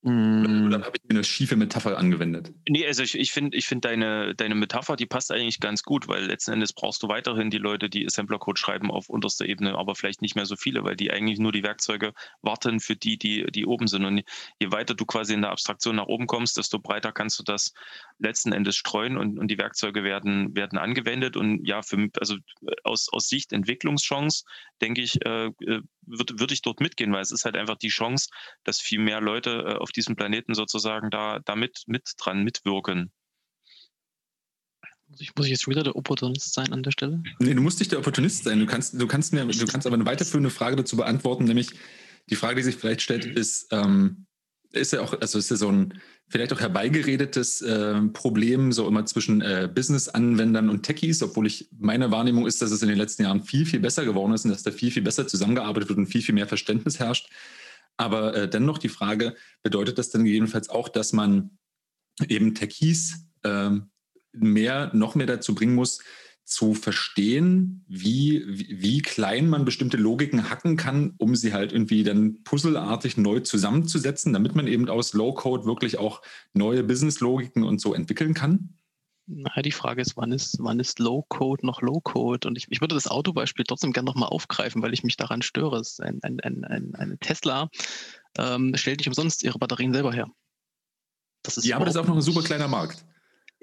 Mm. Oder habe ich mir eine schiefe Metapher angewendet? Nee, also ich, ich finde ich find deine, deine Metapher, die passt eigentlich ganz gut, weil letzten Endes brauchst du weiterhin die Leute, die Assembler-Code schreiben auf unterster Ebene, aber vielleicht nicht mehr so viele, weil die eigentlich nur die Werkzeuge warten für die, die, die oben sind. Und je weiter du quasi in der Abstraktion nach oben kommst, desto breiter kannst du das letzten Endes streuen und, und die Werkzeuge werden, werden angewendet. Und ja, für, also aus, aus Sicht Entwicklungschance, denke ich, äh, äh würde würd ich dort mitgehen, weil es ist halt einfach die Chance, dass viel mehr Leute äh, auf diesem Planeten sozusagen da, da mit, mit dran mitwirken. Muss ich, muss ich jetzt wieder der Opportunist sein an der Stelle? Nee, du musst nicht der Opportunist sein. Du kannst, du kannst mir, du kannst aber eine weiterführende Frage dazu beantworten, nämlich die Frage, die sich vielleicht stellt, ist, ähm, ist ja auch, also ist ja so ein vielleicht auch herbeigeredetes äh, Problem so immer zwischen äh, Business-Anwendern und Techies, obwohl ich meine Wahrnehmung ist, dass es in den letzten Jahren viel, viel besser geworden ist und dass da viel, viel besser zusammengearbeitet wird und viel, viel mehr Verständnis herrscht. Aber äh, dennoch die Frage, bedeutet das dann gegebenenfalls auch, dass man eben Techies ähm, mehr, noch mehr dazu bringen muss, zu verstehen, wie, wie, wie, klein man bestimmte Logiken hacken kann, um sie halt irgendwie dann puzzelartig neu zusammenzusetzen, damit man eben aus Low-Code wirklich auch neue Business-Logiken und so entwickeln kann? Na, die Frage ist, wann ist, wann ist Low-Code noch Low-Code? Und ich, ich würde das Autobeispiel trotzdem gerne nochmal aufgreifen, weil ich mich daran störe. Ein, ein, ein, eine Tesla ähm, stellt nicht umsonst ihre Batterien selber her. ja, aber das ist auch noch ein super kleiner Markt.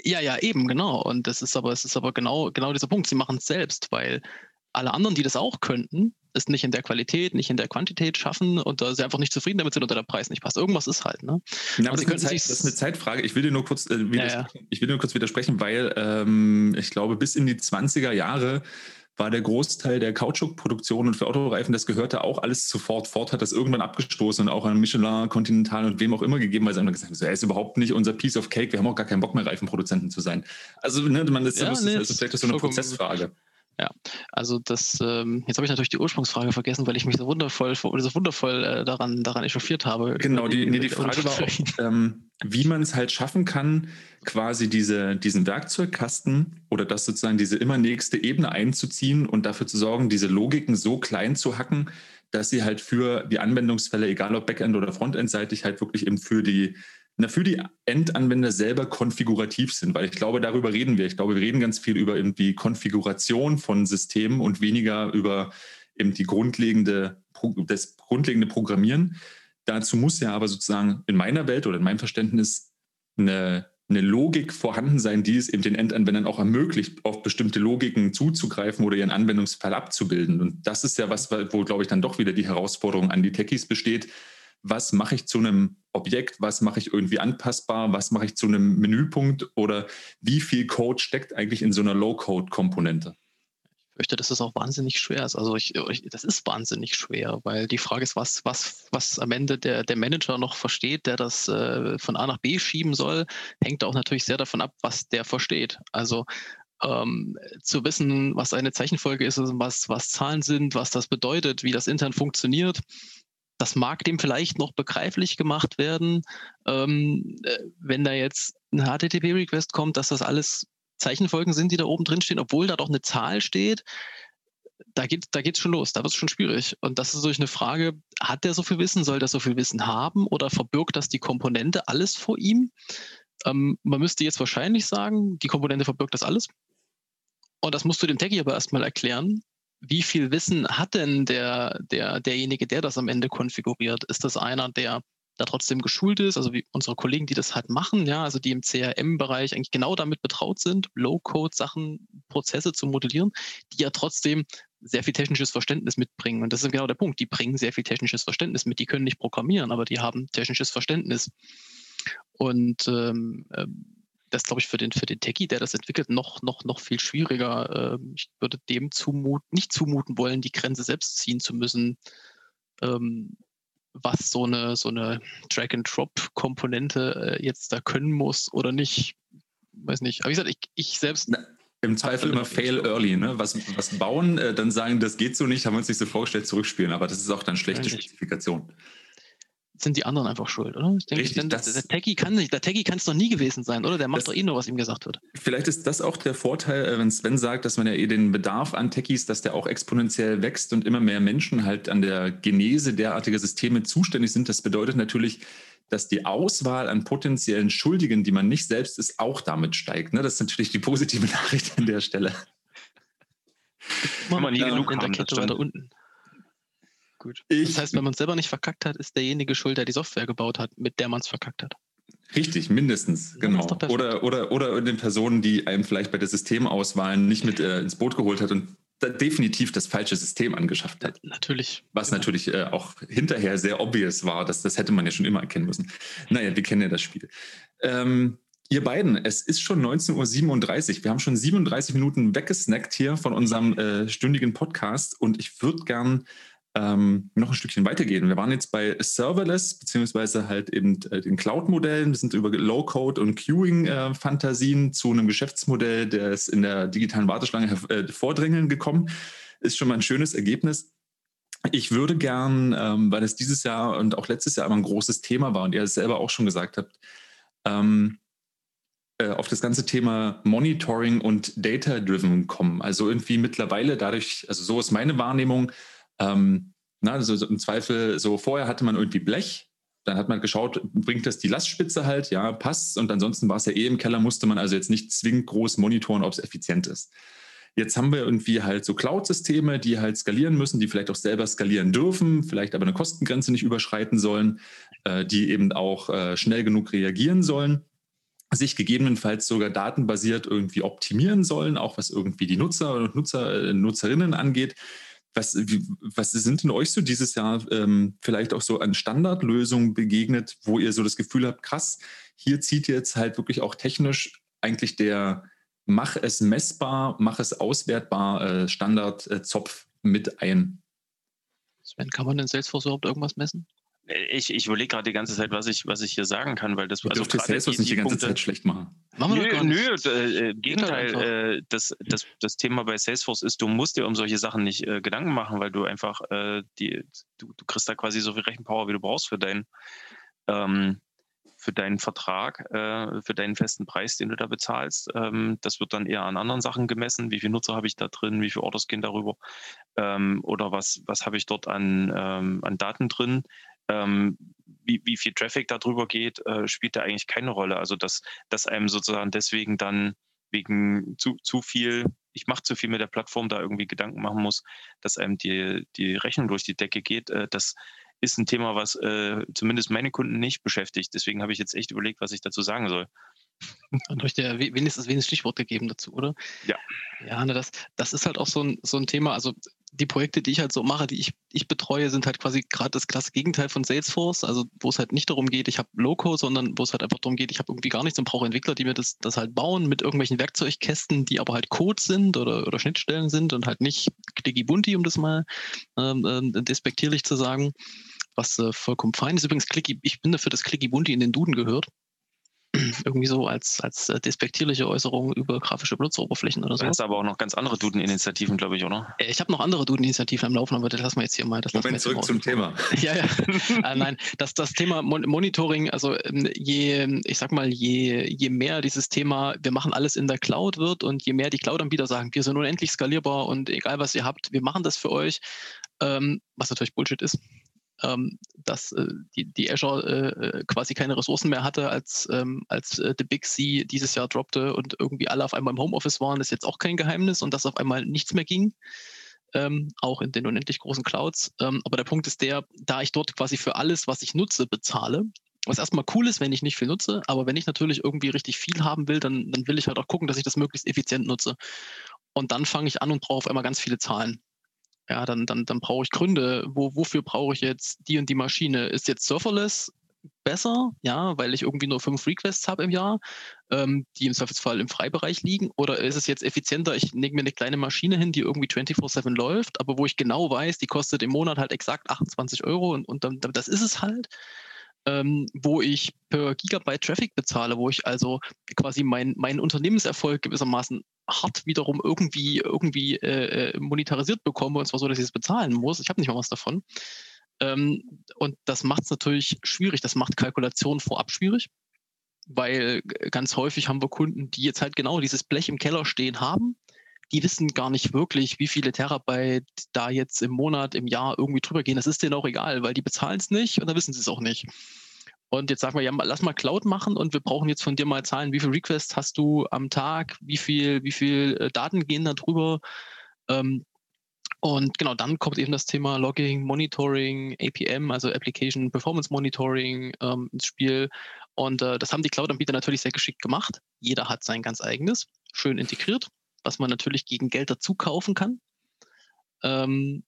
Ja, ja, eben, genau. Und das ist aber, es ist aber genau, genau dieser Punkt. Sie machen es selbst, weil alle anderen, die das auch könnten, es nicht in der Qualität, nicht in der Quantität schaffen und da sie einfach nicht zufrieden damit sind oder der Preis nicht passt. Irgendwas ist halt, ne? Ja, aber, aber Zeit, das ist eine Zeitfrage. Ich will dir nur kurz, äh, ja, ja. ich will nur kurz widersprechen, weil ähm, ich glaube, bis in die 20er Jahre war der Großteil der Kautschukproduktion und für Autoreifen, das gehörte auch alles sofort. Ford hat das irgendwann abgestoßen und auch an Michelin, Continental und wem auch immer gegeben, weil sie haben gesagt haben, er ist überhaupt nicht unser Piece of Cake, wir haben auch gar keinen Bock mehr, Reifenproduzenten zu sein. Also, ne, man ist, ja, das, nee, das ist vielleicht so eine Prozessfrage. Ja, also das, ähm, jetzt habe ich natürlich die Ursprungsfrage vergessen, weil ich mich so wundervoll, so wundervoll äh, daran, daran echauffiert habe. Genau, die, nee, die Frage war auch, ähm, wie man es halt schaffen kann, quasi diese, diesen Werkzeugkasten oder das sozusagen diese immer nächste Ebene einzuziehen und dafür zu sorgen, diese Logiken so klein zu hacken, dass sie halt für die Anwendungsfälle, egal ob Backend- oder Frontendseitig, halt wirklich eben für die na, für die Endanwender selber konfigurativ sind, weil ich glaube, darüber reden wir. Ich glaube, wir reden ganz viel über irgendwie Konfiguration von Systemen und weniger über eben die grundlegende, das grundlegende Programmieren. Dazu muss ja aber sozusagen in meiner Welt oder in meinem Verständnis eine, eine Logik vorhanden sein, die es eben den Endanwendern auch ermöglicht, auf bestimmte Logiken zuzugreifen oder ihren Anwendungsfall abzubilden. Und das ist ja was, wo, glaube ich, dann doch wieder die Herausforderung an die Techies besteht, was mache ich zu einem Objekt, was mache ich irgendwie anpassbar, was mache ich zu einem Menüpunkt oder wie viel Code steckt eigentlich in so einer Low-Code-Komponente? Ich fürchte, dass das auch wahnsinnig schwer ist. Also ich, ich, das ist wahnsinnig schwer, weil die Frage ist, was, was, was am Ende der, der Manager noch versteht, der das äh, von A nach B schieben soll, hängt auch natürlich sehr davon ab, was der versteht. Also ähm, zu wissen, was eine Zeichenfolge ist, was, was Zahlen sind, was das bedeutet, wie das intern funktioniert, das mag dem vielleicht noch begreiflich gemacht werden, ähm, äh, wenn da jetzt ein HTTP-Request kommt, dass das alles Zeichenfolgen sind, die da oben drin stehen, obwohl da doch eine Zahl steht, da geht da geht's schon los, da wird es schon schwierig. Und das ist durch eine Frage, hat der so viel Wissen, soll der so viel Wissen haben oder verbirgt das die Komponente alles vor ihm? Ähm, man müsste jetzt wahrscheinlich sagen, die Komponente verbirgt das alles. Und das musst du dem Techie aber erstmal erklären. Wie viel Wissen hat denn der, der, derjenige, der das am Ende konfiguriert? Ist das einer, der da trotzdem geschult ist, also wie unsere Kollegen, die das halt machen, ja, also die im CRM-Bereich eigentlich genau damit betraut sind, Low-Code-Sachen, Prozesse zu modellieren, die ja trotzdem sehr viel technisches Verständnis mitbringen. Und das ist genau der Punkt. Die bringen sehr viel technisches Verständnis mit. Die können nicht programmieren, aber die haben technisches Verständnis. Und ähm, ähm das glaube ich für den, für den Techie, der das entwickelt, noch, noch, noch viel schwieriger. Ähm, ich würde dem zumut, nicht zumuten wollen, die Grenze selbst ziehen zu müssen. Ähm, was so eine, so eine Drag-and-Drop-Komponente äh, jetzt da können muss oder nicht. Weiß nicht. Aber wie gesagt, ich, ich selbst. Na, Im Zweifel immer fail early, ne? Was, was bauen, äh, dann sagen, das geht so nicht, haben wir uns nicht so vorgestellt, zurückspielen. Aber das ist auch dann schlechte Spezifikation sind die anderen einfach schuld, oder? Ich denke, Richtig, denn, der Techie kann nicht, der Techie kann es doch nie gewesen sein, oder? Der macht das, doch eh nur, was ihm gesagt wird. Vielleicht ist das auch der Vorteil, äh, wenn Sven sagt, dass man ja eh den Bedarf an Techies, dass der auch exponentiell wächst und immer mehr Menschen halt an der Genese derartiger Systeme zuständig sind. Das bedeutet natürlich, dass die Auswahl an potenziellen Schuldigen, die man nicht selbst ist, auch damit steigt. Ne? Das ist natürlich die positive Nachricht an der Stelle. Kann man nie genug in der Kette weiter unten. Gut. Ich, das heißt, wenn man es selber nicht verkackt hat, ist derjenige schuld, der die Software gebaut hat, mit der man es verkackt hat. Richtig, mindestens, genau. Oder, oder, oder den Personen, die einem vielleicht bei der Systemauswahl nicht mit äh, ins Boot geholt hat und definitiv das falsche System angeschafft hat. Natürlich. Was genau. natürlich äh, auch hinterher sehr obvious war, dass das hätte man ja schon immer erkennen müssen. Naja, wir kennen ja das Spiel. Ähm, ihr beiden, es ist schon 19.37 Uhr. Wir haben schon 37 Minuten weggesnackt hier von unserem äh, stündigen Podcast und ich würde gern ähm, noch ein Stückchen weitergehen. Wir waren jetzt bei Serverless, beziehungsweise halt eben äh, den Cloud-Modellen. Wir sind über Low-Code und Queuing-Fantasien äh, zu einem Geschäftsmodell, der ist in der digitalen Warteschlange äh, vordrängeln gekommen. Ist schon mal ein schönes Ergebnis. Ich würde gern, ähm, weil es dieses Jahr und auch letztes Jahr immer ein großes Thema war und ihr es selber auch schon gesagt habt, ähm, äh, auf das ganze Thema Monitoring und Data-Driven kommen. Also irgendwie mittlerweile dadurch, also so ist meine Wahrnehmung, ähm, na, also im Zweifel, so vorher hatte man irgendwie Blech, dann hat man geschaut, bringt das die Lastspitze halt, ja, passt. Und ansonsten war es ja eh im Keller, musste man also jetzt nicht zwingend groß monitoren, ob es effizient ist. Jetzt haben wir irgendwie halt so Cloud-Systeme, die halt skalieren müssen, die vielleicht auch selber skalieren dürfen, vielleicht aber eine Kostengrenze nicht überschreiten sollen, äh, die eben auch äh, schnell genug reagieren sollen, sich gegebenenfalls sogar datenbasiert irgendwie optimieren sollen, auch was irgendwie die Nutzer und Nutzer, äh, Nutzerinnen angeht. Was, was sind denn euch so dieses Jahr ähm, vielleicht auch so an Standardlösungen begegnet, wo ihr so das Gefühl habt, krass, hier zieht jetzt halt wirklich auch technisch eigentlich der Mach es messbar, mach es auswertbar äh, Standardzopf äh, mit ein? Sven, kann man in Salesforce überhaupt irgendwas messen? Ich, ich überlege gerade die ganze Zeit, was ich, was ich hier sagen kann, weil das du also Salesforce nicht die ganze Punkte, Zeit schlecht machen. machen wir nö, nö, äh, Gegenteil. Äh, das, das, das Thema bei Salesforce ist, du musst dir um solche Sachen nicht äh, Gedanken machen, weil du einfach äh, die, du, du kriegst da quasi so viel Rechenpower, wie du brauchst für deinen ähm, für deinen Vertrag, äh, für deinen festen Preis, den du da bezahlst. Ähm, das wird dann eher an anderen Sachen gemessen. Wie viele Nutzer habe ich da drin? Wie viele Orders gehen darüber? Ähm, oder was, was habe ich dort an, ähm, an Daten drin? Ähm, wie, wie viel Traffic darüber geht, äh, spielt da eigentlich keine Rolle. Also dass, dass einem sozusagen deswegen dann wegen zu, zu viel, ich mache zu viel mit der Plattform, da irgendwie Gedanken machen muss, dass einem die, die Rechnung durch die Decke geht, äh, das ist ein Thema, was äh, zumindest meine Kunden nicht beschäftigt. Deswegen habe ich jetzt echt überlegt, was ich dazu sagen soll. Und durch der wenigstens wenig Stichwort gegeben dazu, oder? Ja. Ja, ne, das, das ist halt auch so ein, so ein Thema. Also die Projekte, die ich halt so mache, die ich, ich betreue, sind halt quasi gerade das klasse Gegenteil von Salesforce, also wo es halt nicht darum geht, ich habe Loco, sondern wo es halt einfach darum geht, ich habe irgendwie gar nichts und brauche Entwickler, die mir das, das halt bauen mit irgendwelchen Werkzeugkästen, die aber halt Code sind oder, oder Schnittstellen sind und halt nicht clicky bunti, um das mal ähm, äh, despektierlich zu sagen, was äh, vollkommen fein ist. Übrigens, clicky, ich bin dafür, dass clicky bunti in den Duden gehört. irgendwie so als, als äh, despektierliche Äußerung über grafische Benutzeroberflächen oder so. Du hast aber auch noch ganz andere Duden-Initiativen, glaube ich, oder? Äh, ich habe noch andere Duden-Initiativen am Laufen, aber das lassen wir jetzt hier mal. Das Moment, zurück zum Thema. Ja, ja. äh, nein, das, das Thema Mon Monitoring, also ähm, je, ich sag mal, je, je mehr dieses Thema, wir machen alles in der Cloud wird und je mehr die Cloud-Anbieter sagen, wir sind unendlich skalierbar und egal was ihr habt, wir machen das für euch, ähm, was natürlich Bullshit ist, ähm, dass äh, die, die Azure äh, äh, quasi keine Ressourcen mehr hatte, als, ähm, als äh, The Big C dieses Jahr droppte und irgendwie alle auf einmal im Homeoffice waren, ist jetzt auch kein Geheimnis und dass auf einmal nichts mehr ging. Ähm, auch in den unendlich großen Clouds. Ähm, aber der Punkt ist der, da ich dort quasi für alles, was ich nutze, bezahle, was erstmal cool ist, wenn ich nicht viel nutze, aber wenn ich natürlich irgendwie richtig viel haben will, dann, dann will ich halt auch gucken, dass ich das möglichst effizient nutze. Und dann fange ich an und brauche auf einmal ganz viele Zahlen ja, dann, dann, dann brauche ich Gründe. Wo, wofür brauche ich jetzt die und die Maschine? Ist jetzt Serverless besser, ja, weil ich irgendwie nur fünf Requests habe im Jahr, ähm, die im Zweifelsfall im Freibereich liegen? Oder ist es jetzt effizienter, ich lege mir eine kleine Maschine hin, die irgendwie 24-7 läuft, aber wo ich genau weiß, die kostet im Monat halt exakt 28 Euro und, und dann, das ist es halt ähm, wo ich per Gigabyte Traffic bezahle, wo ich also quasi mein, meinen Unternehmenserfolg gewissermaßen hart wiederum irgendwie, irgendwie äh, äh, monetarisiert bekomme, und zwar so, dass ich es bezahlen muss. Ich habe nicht mal was davon. Ähm, und das macht es natürlich schwierig. Das macht Kalkulation vorab schwierig, weil ganz häufig haben wir Kunden, die jetzt halt genau dieses Blech im Keller stehen haben. Die wissen gar nicht wirklich, wie viele Terabyte da jetzt im Monat, im Jahr irgendwie drüber gehen. Das ist denen auch egal, weil die bezahlen es nicht und dann wissen sie es auch nicht. Und jetzt sagen wir, ja, lass mal Cloud machen und wir brauchen jetzt von dir mal Zahlen, wie viele Requests hast du am Tag, wie viel, wie viel äh, Daten gehen da drüber. Ähm, und genau, dann kommt eben das Thema Logging, Monitoring, APM, also Application Performance Monitoring ähm, ins Spiel. Und äh, das haben die Cloud-Anbieter natürlich sehr geschickt gemacht. Jeder hat sein ganz eigenes, schön integriert, was man natürlich gegen Geld dazu kaufen kann. Ähm,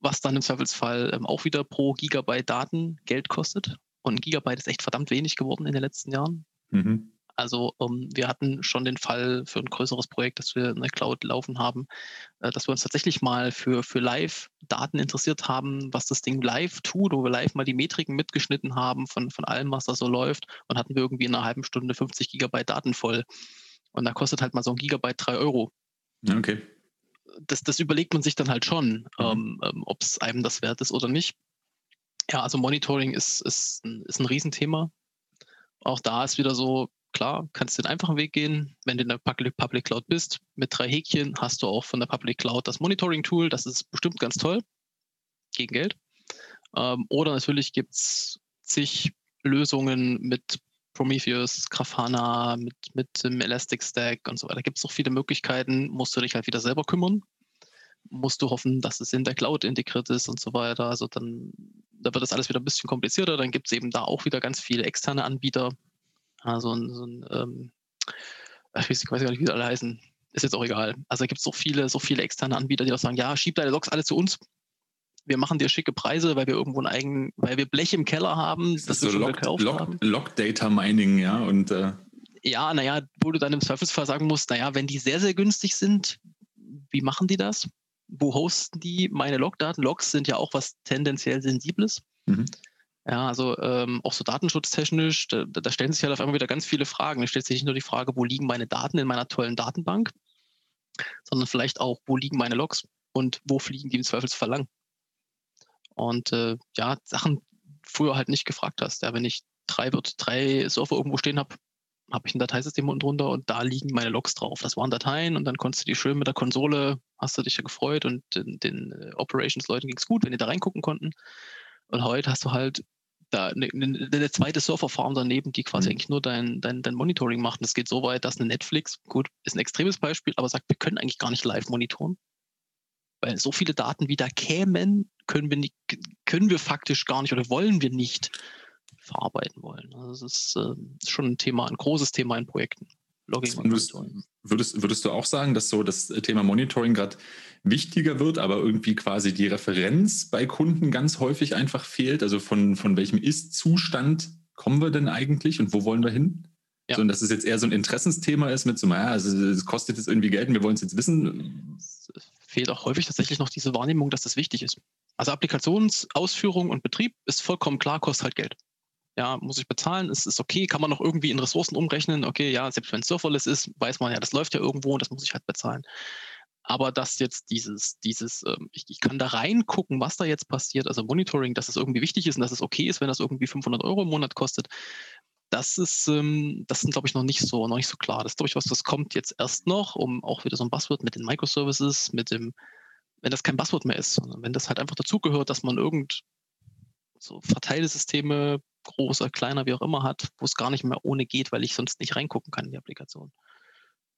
was dann im Zweifelsfall ähm, auch wieder pro Gigabyte Daten Geld kostet. Und ein Gigabyte ist echt verdammt wenig geworden in den letzten Jahren. Mhm. Also ähm, wir hatten schon den Fall für ein größeres Projekt, das wir in der Cloud laufen haben, äh, dass wir uns tatsächlich mal für, für Live-Daten interessiert haben, was das Ding live tut, wo wir live mal die Metriken mitgeschnitten haben von, von allem, was da so läuft. Und hatten wir irgendwie in einer halben Stunde 50 Gigabyte Daten voll. Und da kostet halt mal so ein Gigabyte 3 Euro. Okay. Das, das überlegt man sich dann halt schon, mhm. ähm, ähm ob es einem das wert ist oder nicht. Ja, also Monitoring ist, ist, ein, ist ein Riesenthema. Auch da ist wieder so, klar, kannst du den einfachen Weg gehen. Wenn du in der Public Cloud bist, mit drei Häkchen hast du auch von der Public Cloud das Monitoring-Tool. Das ist bestimmt ganz toll. Gegen Geld. Ähm, oder natürlich gibt es zig Lösungen mit Prometheus, Grafana, mit, mit dem Elastic Stack und so weiter. Da gibt es noch viele Möglichkeiten. Musst du dich halt wieder selber kümmern musst du hoffen, dass es in der Cloud integriert ist und so weiter. Also dann da wird das alles wieder ein bisschen komplizierter. Dann gibt es eben da auch wieder ganz viele externe Anbieter. Also so ein, ähm, ich weiß, gar nicht, wie die alle heißen. Ist jetzt auch egal. Also gibt es so viele, so viele externe Anbieter, die auch sagen, ja, schieb deine Logs alle zu uns. Wir machen dir schicke Preise, weil wir irgendwo einen eigenen, weil wir Blech im Keller haben, das, das wir so schon Log, gekauft Log, haben. Log Data Mining, ja. Und äh ja, naja, wo du dann im Zweifelsfall sagen musst, naja, wenn die sehr, sehr günstig sind, wie machen die das? wo hosten die meine Logdaten? Logs sind ja auch was tendenziell Sensibles. Mhm. Ja, also ähm, auch so datenschutztechnisch, da, da, stellen sich halt auf einmal wieder ganz viele Fragen. Da stellt sich nicht nur die Frage, wo liegen meine Daten in meiner tollen Datenbank, sondern vielleicht auch, wo liegen meine Logs und wo fliegen die im Zweifelsfall lang. Und äh, ja, Sachen früher halt nicht gefragt hast. Ja, wenn ich drei, drei Server irgendwo stehen habe, habe ich ein Dateisystem unten drunter und da liegen meine Logs drauf. Das waren Dateien und dann konntest du die schön mit der Konsole, hast du dich ja gefreut und den, den äh, Operations-Leuten ging es gut, wenn die da reingucken konnten. Und heute hast du halt da eine, eine, eine zweite Serverfarm daneben, die quasi mhm. eigentlich nur dein, dein, dein Monitoring macht. Und es geht so weit, dass eine Netflix, gut, ist ein extremes Beispiel, aber sagt, wir können eigentlich gar nicht live monitoren. Weil so viele Daten wie da kämen, können wir, nicht, können wir faktisch gar nicht oder wollen wir nicht verarbeiten wollen. Also das ist äh, schon ein Thema, ein großes Thema in Projekten. Logging und Monitoring. Würdest, würdest du auch sagen, dass so das Thema Monitoring gerade wichtiger wird, aber irgendwie quasi die Referenz bei Kunden ganz häufig einfach fehlt? Also von, von welchem Ist-Zustand kommen wir denn eigentlich und wo wollen wir hin? Ja. So, und dass es jetzt eher so ein Interessensthema ist mit so, naja, also es kostet jetzt irgendwie Geld und wir wollen es jetzt wissen. Fehlt auch häufig tatsächlich noch diese Wahrnehmung, dass das wichtig ist. Also Applikationsausführung und Betrieb ist vollkommen klar, kostet halt Geld. ja, muss ich bezahlen, ist es okay, kann man noch irgendwie in Ressourcen umrechnen, okay, ja, selbst wenn es serverless ist, weiß man ja, das läuft ja irgendwo und das muss ich halt bezahlen. Aber dass jetzt dieses, dieses, ähm, ich, ich, kann da reingucken, was da jetzt passiert, also Monitoring, dass es irgendwie wichtig ist und dass es okay ist, wenn das irgendwie 500 Euro im Monat kostet, das ist, ähm, das sind, glaube ich, noch nicht so, noch nicht so klar. Das ist, glaube ich, was, das kommt jetzt erst noch, um auch wieder so ein Buzzword mit den Microservices, mit dem, wenn das kein Buzzword mehr ist, sondern wenn das halt einfach dazugehört, dass man irgend so verteilte Systeme, großer, kleiner, wie auch immer hat, wo es gar nicht mehr ohne geht, weil ich sonst nicht reingucken kann in die Applikation.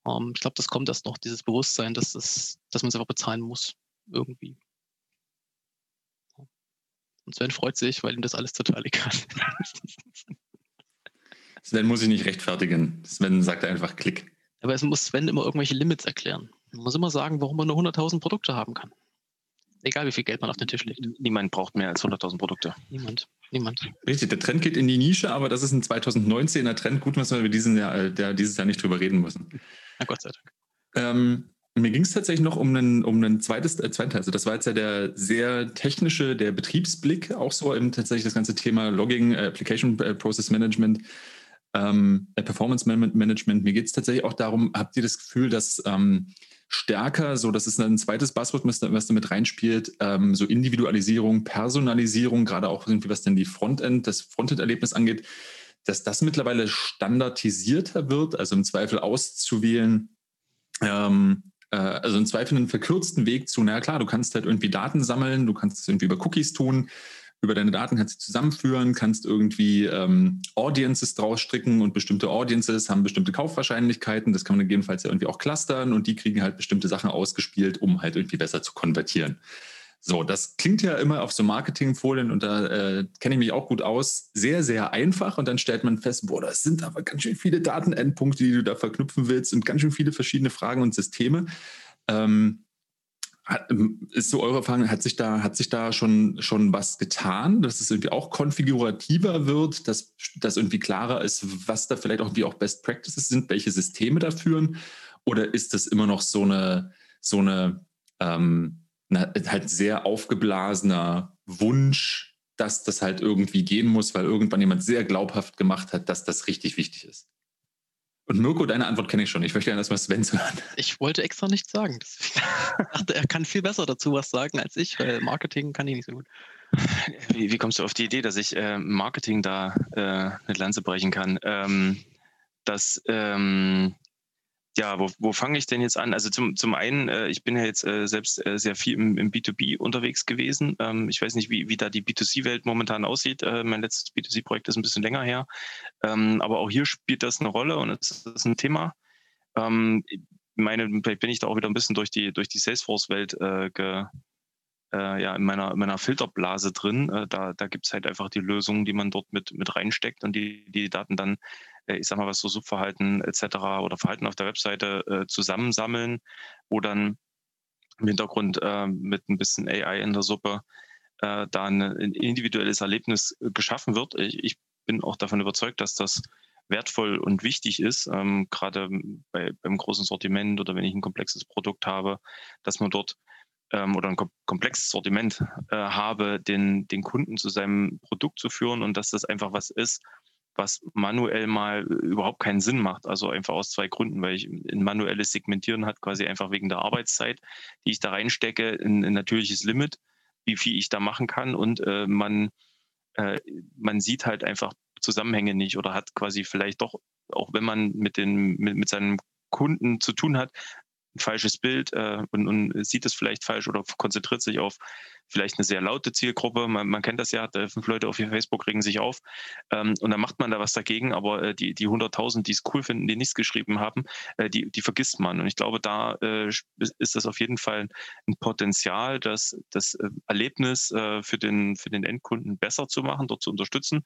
Ähm, ich glaube, das kommt erst noch, dieses Bewusstsein, dass, das, dass man es einfach bezahlen muss, irgendwie. Und Sven freut sich, weil ihm das alles total egal ist. Sven muss sich nicht rechtfertigen. Sven sagt einfach Klick. Aber es muss Sven immer irgendwelche Limits erklären. Man muss immer sagen, warum man nur 100.000 Produkte haben kann. Egal, wie viel Geld man auf den Tisch legt. Niemand braucht mehr als 100.000 Produkte. Niemand. Niemand. Richtig, der Trend geht in die Nische, aber das ist ein 2019er Trend. Gut, dass wir diesen Jahr, äh, der, dieses Jahr nicht drüber reden müssen. Na Gott sei Dank. Ähm, mir ging es tatsächlich noch um ein um einen zweites, äh, zweiten Teil. Also das war jetzt ja der sehr technische, der Betriebsblick, auch so eben tatsächlich das ganze Thema Logging, äh, Application äh, Process Management, ähm, Performance Management. Mir geht es tatsächlich auch darum, habt ihr das Gefühl, dass ähm, stärker, so das ist ein zweites Buzzword, was da, was da mit reinspielt, ähm, so Individualisierung, Personalisierung, gerade auch irgendwie, was denn die Frontend, das Frontend-Erlebnis angeht, dass das mittlerweile standardisierter wird, also im Zweifel auszuwählen, ähm, äh, also im Zweifel einen verkürzten Weg zu, na klar, du kannst halt irgendwie Daten sammeln, du kannst es irgendwie über Cookies tun, über deine Daten kannst du zusammenführen, kannst irgendwie ähm, Audiences draus stricken und bestimmte Audiences haben bestimmte Kaufwahrscheinlichkeiten. Das kann man gegebenenfalls ja irgendwie auch clustern und die kriegen halt bestimmte Sachen ausgespielt, um halt irgendwie besser zu konvertieren. So, das klingt ja immer auf so Marketingfolien und da äh, kenne ich mich auch gut aus. Sehr, sehr einfach und dann stellt man fest, boah, das sind aber ganz schön viele Datenendpunkte, die du da verknüpfen willst und ganz schön viele verschiedene Fragen und Systeme. Ähm, ähm, ist so eure Erfahrung, hat sich da, hat sich da schon, schon was getan, dass es irgendwie auch konfigurativer wird, dass, dass irgendwie klarer ist, was da vielleicht auch wie auch Best Practices sind, welche Systeme da führen? Oder ist das immer noch so eine, so eine, ähm, eine halt sehr aufgeblasener Wunsch, dass das halt irgendwie gehen muss, weil irgendwann jemand sehr glaubhaft gemacht hat, dass das richtig wichtig ist? Und Mirko, deine Antwort kenne ich schon. Ich möchte gerne erstmal Sven zu hören. Ich wollte extra nichts sagen. Dachte, er kann viel besser dazu was sagen als ich, weil Marketing kann ich nicht so gut. Wie, wie kommst du auf die Idee, dass ich äh, Marketing da äh, eine Lanze brechen kann? Ähm, dass ähm, ja, wo, wo fange ich denn jetzt an? Also zum, zum einen, äh, ich bin ja jetzt äh, selbst äh, sehr viel im, im B2B unterwegs gewesen. Ähm, ich weiß nicht, wie, wie da die B2C-Welt momentan aussieht. Äh, mein letztes B2C-Projekt ist ein bisschen länger her. Ähm, aber auch hier spielt das eine Rolle und es ist ein Thema. Ähm, meine, vielleicht bin ich da auch wieder ein bisschen durch die, durch die Salesforce-Welt äh, äh, ja, in meiner, in meiner Filterblase drin. Äh, da da gibt es halt einfach die Lösungen, die man dort mit, mit reinsteckt und die die Daten dann ich sag mal, was so Suchverhalten etc. oder Verhalten auf der Webseite äh, zusammensammeln, wo dann im Hintergrund äh, mit ein bisschen AI in der Suppe äh, da ein individuelles Erlebnis geschaffen wird. Ich, ich, bin auch davon überzeugt, dass das wertvoll und wichtig ist, ähm, gerade bei, beim großen Sortiment oder wenn ich ein komplexes Produkt habe, dass man dort ähm, oder ein komplexes Sortiment äh, habe, den, den Kunden zu seinem Produkt zu führen und dass das einfach was ist, was manuell mal überhaupt keinen Sinn macht. Also einfach aus zwei Gründen, weil ich ein manuelles Segmentieren hat quasi einfach wegen der Arbeitszeit, die ich da reinstecke, ein, ein natürliches Limit, wie viel ich da machen kann und äh, man, äh, man sieht halt einfach Zusammenhänge nicht oder hat quasi vielleicht doch, auch wenn man mit, den, mit, mit seinem Kunden zu tun hat, ein falsches Bild äh, und, und, sieht es vielleicht falsch oder konzentriert sich auf vielleicht eine sehr laute Zielgruppe. Man, man kennt das ja, fünf Leute auf Facebook regen sich auf ähm, und dann macht man da was dagegen, aber äh, die, die 100.000, die es cool finden, die nichts geschrieben haben, äh, die, die vergisst man. Und ich glaube, da äh, ist das auf jeden Fall ein Potenzial, das, das äh, Erlebnis äh, für, den, für den Endkunden besser zu machen, dort zu unterstützen.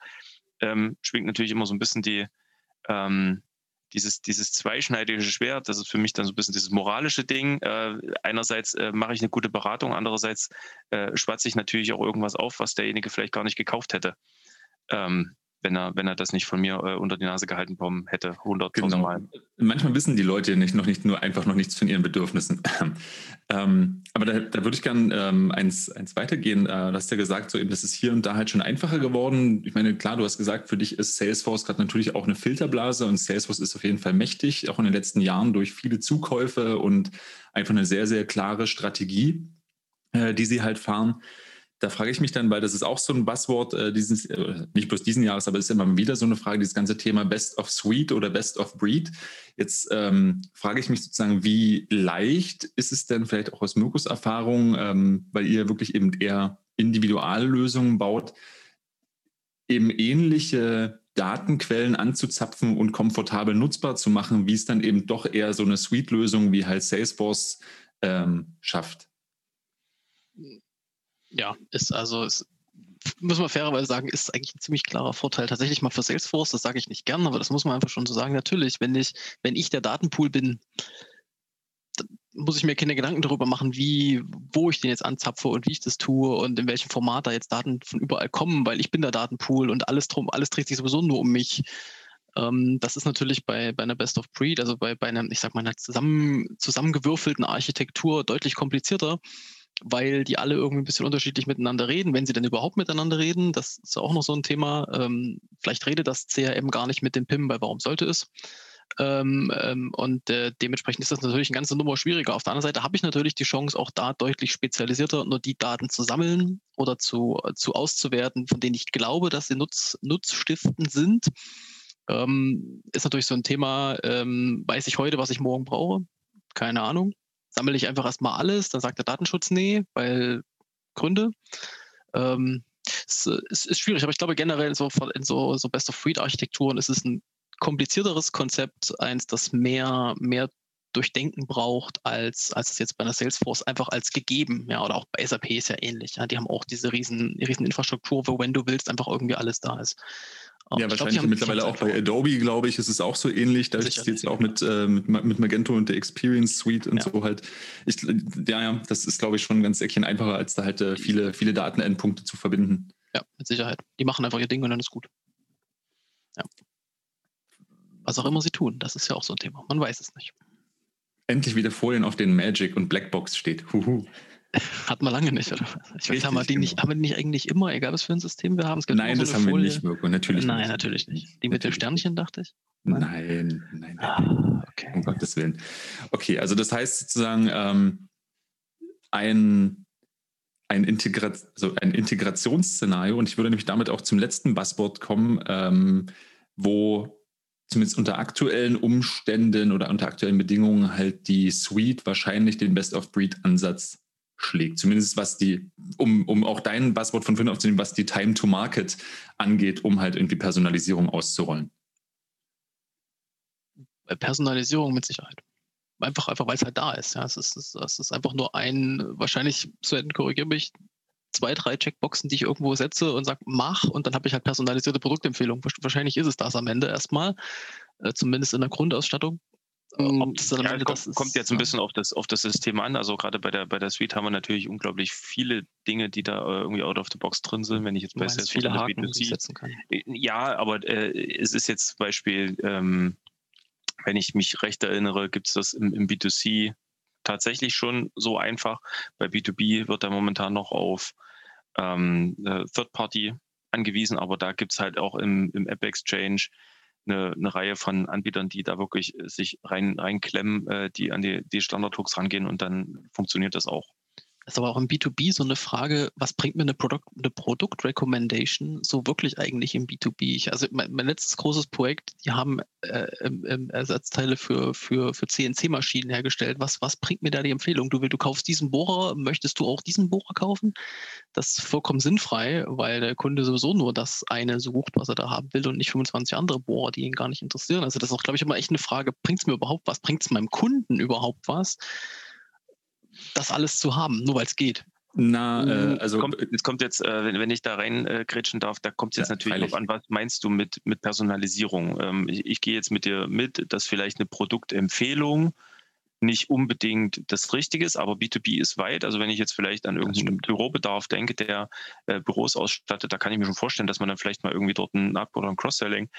Ähm, schwingt natürlich immer so ein bisschen die, ähm, dieses, dieses zweischneidige Schwert, das ist für mich dann so ein bisschen dieses moralische Ding. Äh, einerseits äh, mache ich eine gute Beratung, andererseits äh, schwatze ich natürlich auch irgendwas auf, was derjenige vielleicht gar nicht gekauft hätte. Ähm, wenn er, wenn er das nicht von mir äh, unter die Nase gehalten bekommen hätte, 100.000 genau. Mal. Manchmal wissen die Leute nicht, noch nicht nur einfach noch nichts von ihren Bedürfnissen. ähm, aber da, da würde ich gerne ähm, eins, eins weitergehen. Äh, du hast ja gesagt, so eben, das ist hier und da halt schon einfacher geworden. Ich meine, klar, du hast gesagt, für dich ist Salesforce gerade natürlich auch eine Filterblase und Salesforce ist auf jeden Fall mächtig, auch in den letzten Jahren durch viele Zukäufe und einfach eine sehr, sehr klare Strategie, äh, die sie halt fahren da frage ich mich dann, weil das ist auch so ein Buzzword äh, dieses, äh, nicht bloß diesen Jahres, aber es ist immer wieder so eine Frage, dieses ganze Thema Best of Suite oder Best of Breed. Jetzt ähm, frage ich mich sozusagen, wie leicht ist es denn vielleicht auch aus Mirkus Erfahrung, ähm, weil ihr wirklich eben eher Individuallösungen baut, eben ähnliche Datenquellen anzuzapfen und komfortabel nutzbar zu machen, wie es dann eben doch eher so eine Suite-Lösung wie halt Salesforce ähm, schafft? Ja, ist also, ist, muss man fairerweise sagen, ist eigentlich ein ziemlich klarer Vorteil. Tatsächlich mal für Salesforce, das sage ich nicht gern, aber das muss man einfach schon so sagen. Natürlich, wenn ich, wenn ich der Datenpool bin, muss ich mir keine Gedanken darüber machen, wie, wo ich den jetzt anzapfe und wie ich das tue und in welchem Format da jetzt Daten von überall kommen, weil ich bin der Datenpool und alles drum, alles dreht sich sowieso nur um mich. Ähm, das ist natürlich bei, bei einer Best of Breed, also bei, bei einer, ich sag mal, einer zusammen, zusammengewürfelten Architektur deutlich komplizierter weil die alle irgendwie ein bisschen unterschiedlich miteinander reden, wenn sie denn überhaupt miteinander reden. Das ist auch noch so ein Thema. Ähm, vielleicht redet das CRM gar nicht mit dem PIM, weil warum sollte es? Ähm, ähm, und äh, dementsprechend ist das natürlich eine ganze Nummer schwieriger. Auf der anderen Seite habe ich natürlich die Chance, auch da deutlich spezialisierter nur die Daten zu sammeln oder zu, zu auszuwerten, von denen ich glaube, dass sie nutz, nutzstiftend sind. Ähm, ist natürlich so ein Thema, ähm, weiß ich heute, was ich morgen brauche? Keine Ahnung sammle ich einfach erstmal alles, dann sagt der Datenschutz nee, weil Gründe. Ähm, es, es, ist schwierig, aber ich glaube generell so in so, so Best-of-Breed-Architekturen ist es ein komplizierteres Konzept, eins, das mehr, mehr Durchdenken braucht, als, als es jetzt bei einer Salesforce einfach als gegeben, ja, oder auch bei SAP ist ja ähnlich. Ja, die haben auch diese riesen, riesen Infrastruktur, wo wenn du willst, einfach irgendwie alles da ist. Ja, ich wahrscheinlich glaub, mittlerweile auch bei Adobe, glaube ich, ist es auch so ähnlich. Da ist es jetzt auch mit, äh, mit, mit Magento und der Experience Suite und ja. so halt. Ich, ja, ja, das ist, glaube ich, schon ganz Eckchen einfacher, als da halt äh, viele, viele Datenendpunkte zu verbinden. Ja, mit Sicherheit. Die machen einfach ihr Ding und dann ist gut. Ja. Was auch immer sie tun, das ist ja auch so ein Thema. Man weiß es nicht. Endlich wieder Folien, auf denen Magic und Blackbox steht. Huhu. Hat man lange nicht, oder? Ich weiß, haben wir die nicht, genau. haben wir die nicht eigentlich immer, egal was für ein System wir haben? Nein, das haben Folie. wir nicht, Mirko, natürlich Nein, nicht. natürlich nicht. Die mit den Sternchen, dachte ich? Nein, nein, nein. Ah, okay. Um Gottes Willen. Okay, also das heißt sozusagen ähm, ein, ein, Integra also ein Integrationsszenario, und ich würde nämlich damit auch zum letzten Buzzword kommen, ähm, wo zumindest unter aktuellen Umständen oder unter aktuellen Bedingungen halt die Suite wahrscheinlich den Best-of-Breed-Ansatz schlägt. Zumindest was die, um, um auch dein Buzzword von vorhin aufzunehmen, was die Time to Market angeht, um halt irgendwie Personalisierung auszurollen. Personalisierung mit Sicherheit. Einfach, einfach weil es halt da ist. Ja. Es, ist, es ist einfach nur ein, wahrscheinlich, Sven, korrigiere mich, zwei, drei Checkboxen, die ich irgendwo setze und sage, mach, und dann habe ich halt personalisierte Produktempfehlungen. Wahrscheinlich ist es das am Ende erstmal, äh, zumindest in der Grundausstattung. Ähm, ob das dann ja, kommt, ist, kommt, jetzt ein bisschen auf das, auf das System an. Also gerade bei der, bei der Suite haben wir natürlich unglaublich viele Dinge, die da äh, irgendwie out of the box drin sind, wenn ich jetzt bei Salesforce viele Haken B2C, setzen kann. Äh, ja, aber äh, es ist jetzt zum Beispiel, ähm, wenn ich mich recht erinnere, gibt es das im, im B2C tatsächlich schon so einfach. Bei B2B wird er momentan noch auf ähm, Third Party angewiesen, aber da gibt es halt auch im, im App Exchange eine, eine Reihe von Anbietern, die da wirklich äh, sich rein, reinklemmen, äh, die an die, die Standard-Hooks rangehen und dann funktioniert das auch ist aber auch im B2B so eine Frage, was bringt mir eine Product, eine Product Recommendation so wirklich eigentlich im B2B? Ich, also mein, mein, letztes großes Projekt, die haben äh, äh, Ersatzteile für, für, für CNC-Maschinen hergestellt. Was, was bringt mir da die Empfehlung? Du, will, du kaufst diesen Bohrer, möchtest du auch diesen Bohrer kaufen? Das ist vollkommen sinnfrei, weil der Kunde sowieso nur das eine sucht, was er da haben will und nicht 25 andere Bohrer, die ihn gar nicht interessieren. Also das ist auch, glaube ich, immer echt eine Frage, bringt es mir überhaupt was? Bringt es meinem Kunden überhaupt was? Das alles zu haben, nur weil es geht. Na, äh, also kommt, es kommt jetzt, äh, wenn, wenn ich da reingrätschen äh, darf, da kommt es jetzt ja, natürlich an, was meinst du mit, mit Personalisierung? Ähm, ich, ich gehe jetzt mit dir mit, dass vielleicht eine Produktempfehlung nicht unbedingt das Richtige ist, aber B2B ist weit. Also wenn ich jetzt vielleicht an irgendeinen Bürobedarf denke, der äh, Büros ausstattet, da kann ich mir schon vorstellen, dass man dann vielleicht mal irgendwie dort ein Up- oder ein Cross-Selling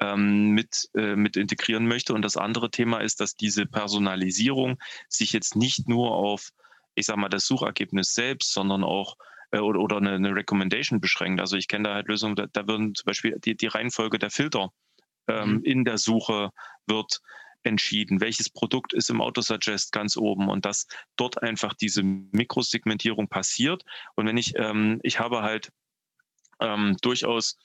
ähm, mit, äh, mit integrieren möchte. Und das andere Thema ist, dass diese Personalisierung sich jetzt nicht nur auf, ich sag mal, das Suchergebnis selbst, sondern auch äh, oder, oder eine, eine, Recommendation beschränkt. Also ich kenne da halt Lösungen, da, da würden zum Beispiel die, die Reihenfolge der Filter ähm, mhm. in der Suche wird entschieden, welches Produkt ist im Autosuggest ganz oben und dass dort einfach diese Mikrosegmentierung passiert. Und wenn ich, ähm, ich habe halt ähm, durchaus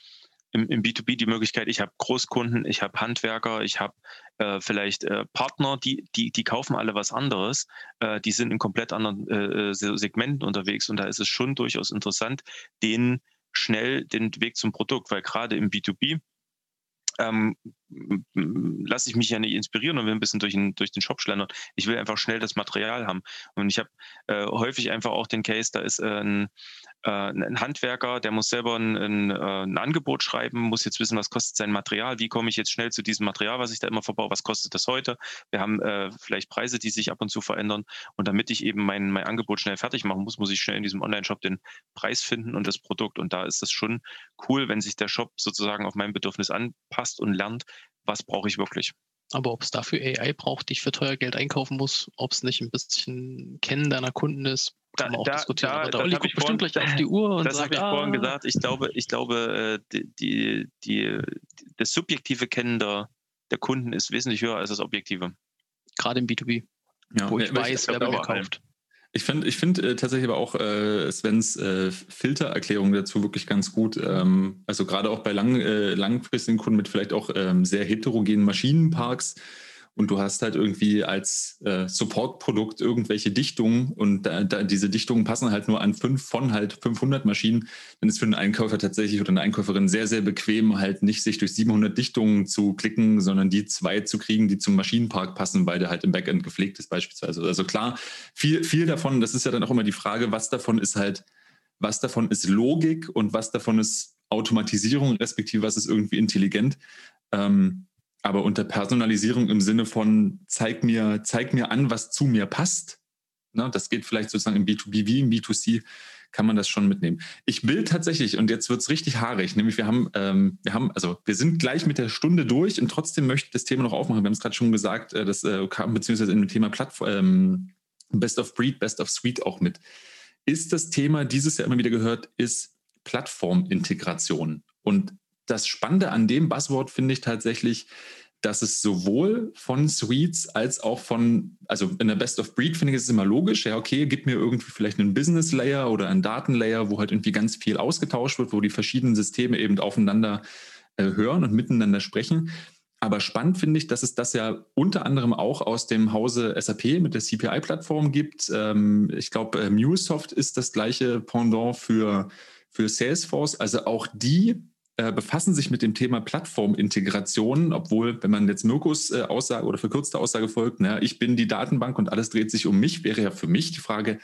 im, im, B2B die Möglichkeit, ich habe Großkunden, ich habe Handwerker, ich habe äh, vielleicht äh, Partner, die, die, die kaufen alle was anderes, äh, die sind in komplett anderen äh, äh, Segmenten unterwegs und da ist es schon durchaus interessant, denen schnell den Weg zum Produkt, weil gerade im B2B ähm, lasse ich mich ja nicht inspirieren und will ein bisschen durch den, durch den Shop schlendern. Ich will einfach schnell das Material haben. Und ich habe äh, häufig einfach auch den Case, da ist äh, ein, ein Handwerker, der muss selber ein, ein, äh, ein, Angebot schreiben, muss jetzt wissen, was kostet sein Material, wie komme ich jetzt schnell zu diesem Material, was ich da immer verbaue, was kostet das heute. Wir haben äh, vielleicht Preise, die sich ab und zu verändern. Und damit ich eben mein, mein Angebot schnell fertig machen muss, muss ich schnell in diesem Online-Shop den Preis finden und das Produkt. Und da ist es schon cool, wenn sich der Shop sozusagen auf mein Bedürfnis anpasst und lernt, was brauche ich wirklich. Aber ob es dafür AI braucht, die ich für teuer Geld einkaufen muss, ob es nicht ein bisschen Kennen deiner Kunden ist, kann man auch da, diskutieren. Da, Aber der Olli guckt bestimmt gleich auf die Uhr und Das habe ich ah, vorhin gesagt. Ich glaube, ich glaube äh, die, die, die, das subjektive Kennen der, der Kunden ist wesentlich höher als das objektive. Gerade im B2B, ja, wo ich weiß, wer bei mir kauft. Ich finde ich find, äh, tatsächlich aber auch äh, Svens äh, Filtererklärung dazu wirklich ganz gut. Ähm, also gerade auch bei lang, äh, langfristigen Kunden mit vielleicht auch ähm, sehr heterogenen Maschinenparks und du hast halt irgendwie als äh, Supportprodukt irgendwelche Dichtungen und da, da, diese Dichtungen passen halt nur an fünf von halt 500 Maschinen, dann ist für einen Einkäufer tatsächlich oder eine Einkäuferin sehr, sehr bequem, halt nicht sich durch 700 Dichtungen zu klicken, sondern die zwei zu kriegen, die zum Maschinenpark passen, weil der halt im Backend gepflegt ist beispielsweise. Also klar, viel, viel davon, das ist ja dann auch immer die Frage, was davon ist halt, was davon ist Logik und was davon ist Automatisierung, respektive was ist irgendwie intelligent. Ähm, aber unter Personalisierung im Sinne von zeig mir, zeig mir an, was zu mir passt. Ne, das geht vielleicht sozusagen im B2B wie im B2C, kann man das schon mitnehmen. Ich will tatsächlich, und jetzt wird es richtig haarig, nämlich wir haben, ähm, wir haben, also wir sind gleich mit der Stunde durch und trotzdem möchte ich das Thema noch aufmachen. Wir haben es gerade schon gesagt, äh, das äh, kam beziehungsweise in dem Thema Plattform, ähm, Best of Breed, Best of Suite auch mit. Ist das Thema dieses Jahr immer wieder gehört, ist Plattformintegration. Und das Spannende an dem Buzzword finde ich tatsächlich, dass es sowohl von Suites als auch von, also in der Best of Breed finde ich es immer logisch, ja, okay, gib mir irgendwie vielleicht einen Business Layer oder einen Datenlayer, wo halt irgendwie ganz viel ausgetauscht wird, wo die verschiedenen Systeme eben aufeinander äh, hören und miteinander sprechen. Aber spannend finde ich, dass es das ja unter anderem auch aus dem Hause SAP mit der CPI-Plattform gibt. Ähm, ich glaube, äh, MuleSoft ist das gleiche Pendant für, für Salesforce. Also auch die äh, befassen sich mit dem Thema Plattformintegration, obwohl, wenn man jetzt Mirkus äh, Aussage oder verkürzte Aussage folgt, na, ich bin die Datenbank und alles dreht sich um mich, wäre ja für mich die Frage,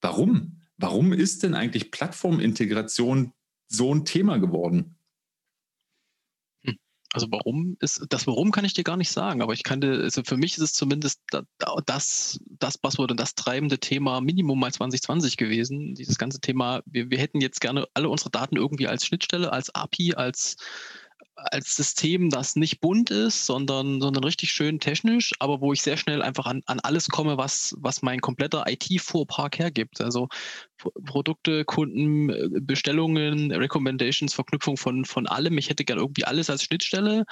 warum? Warum ist denn eigentlich Plattformintegration so ein Thema geworden? Also warum ist das Warum kann ich dir gar nicht sagen, aber ich kann dir, also für mich ist es zumindest das, das Buzzword und das treibende Thema Minimum mal 2020 gewesen. Dieses ganze Thema, wir, wir hätten jetzt gerne alle unsere Daten irgendwie als Schnittstelle, als API, als als System, das nicht bunt ist, sondern, sondern richtig schön technisch, aber wo ich sehr schnell einfach an, an alles komme, was, was mein kompletter IT-Fuhrpark hergibt. Also Produkte, Kunden, Bestellungen, Recommendations, Verknüpfung von, von allem. Ich hätte gerne irgendwie alles als Schnittstelle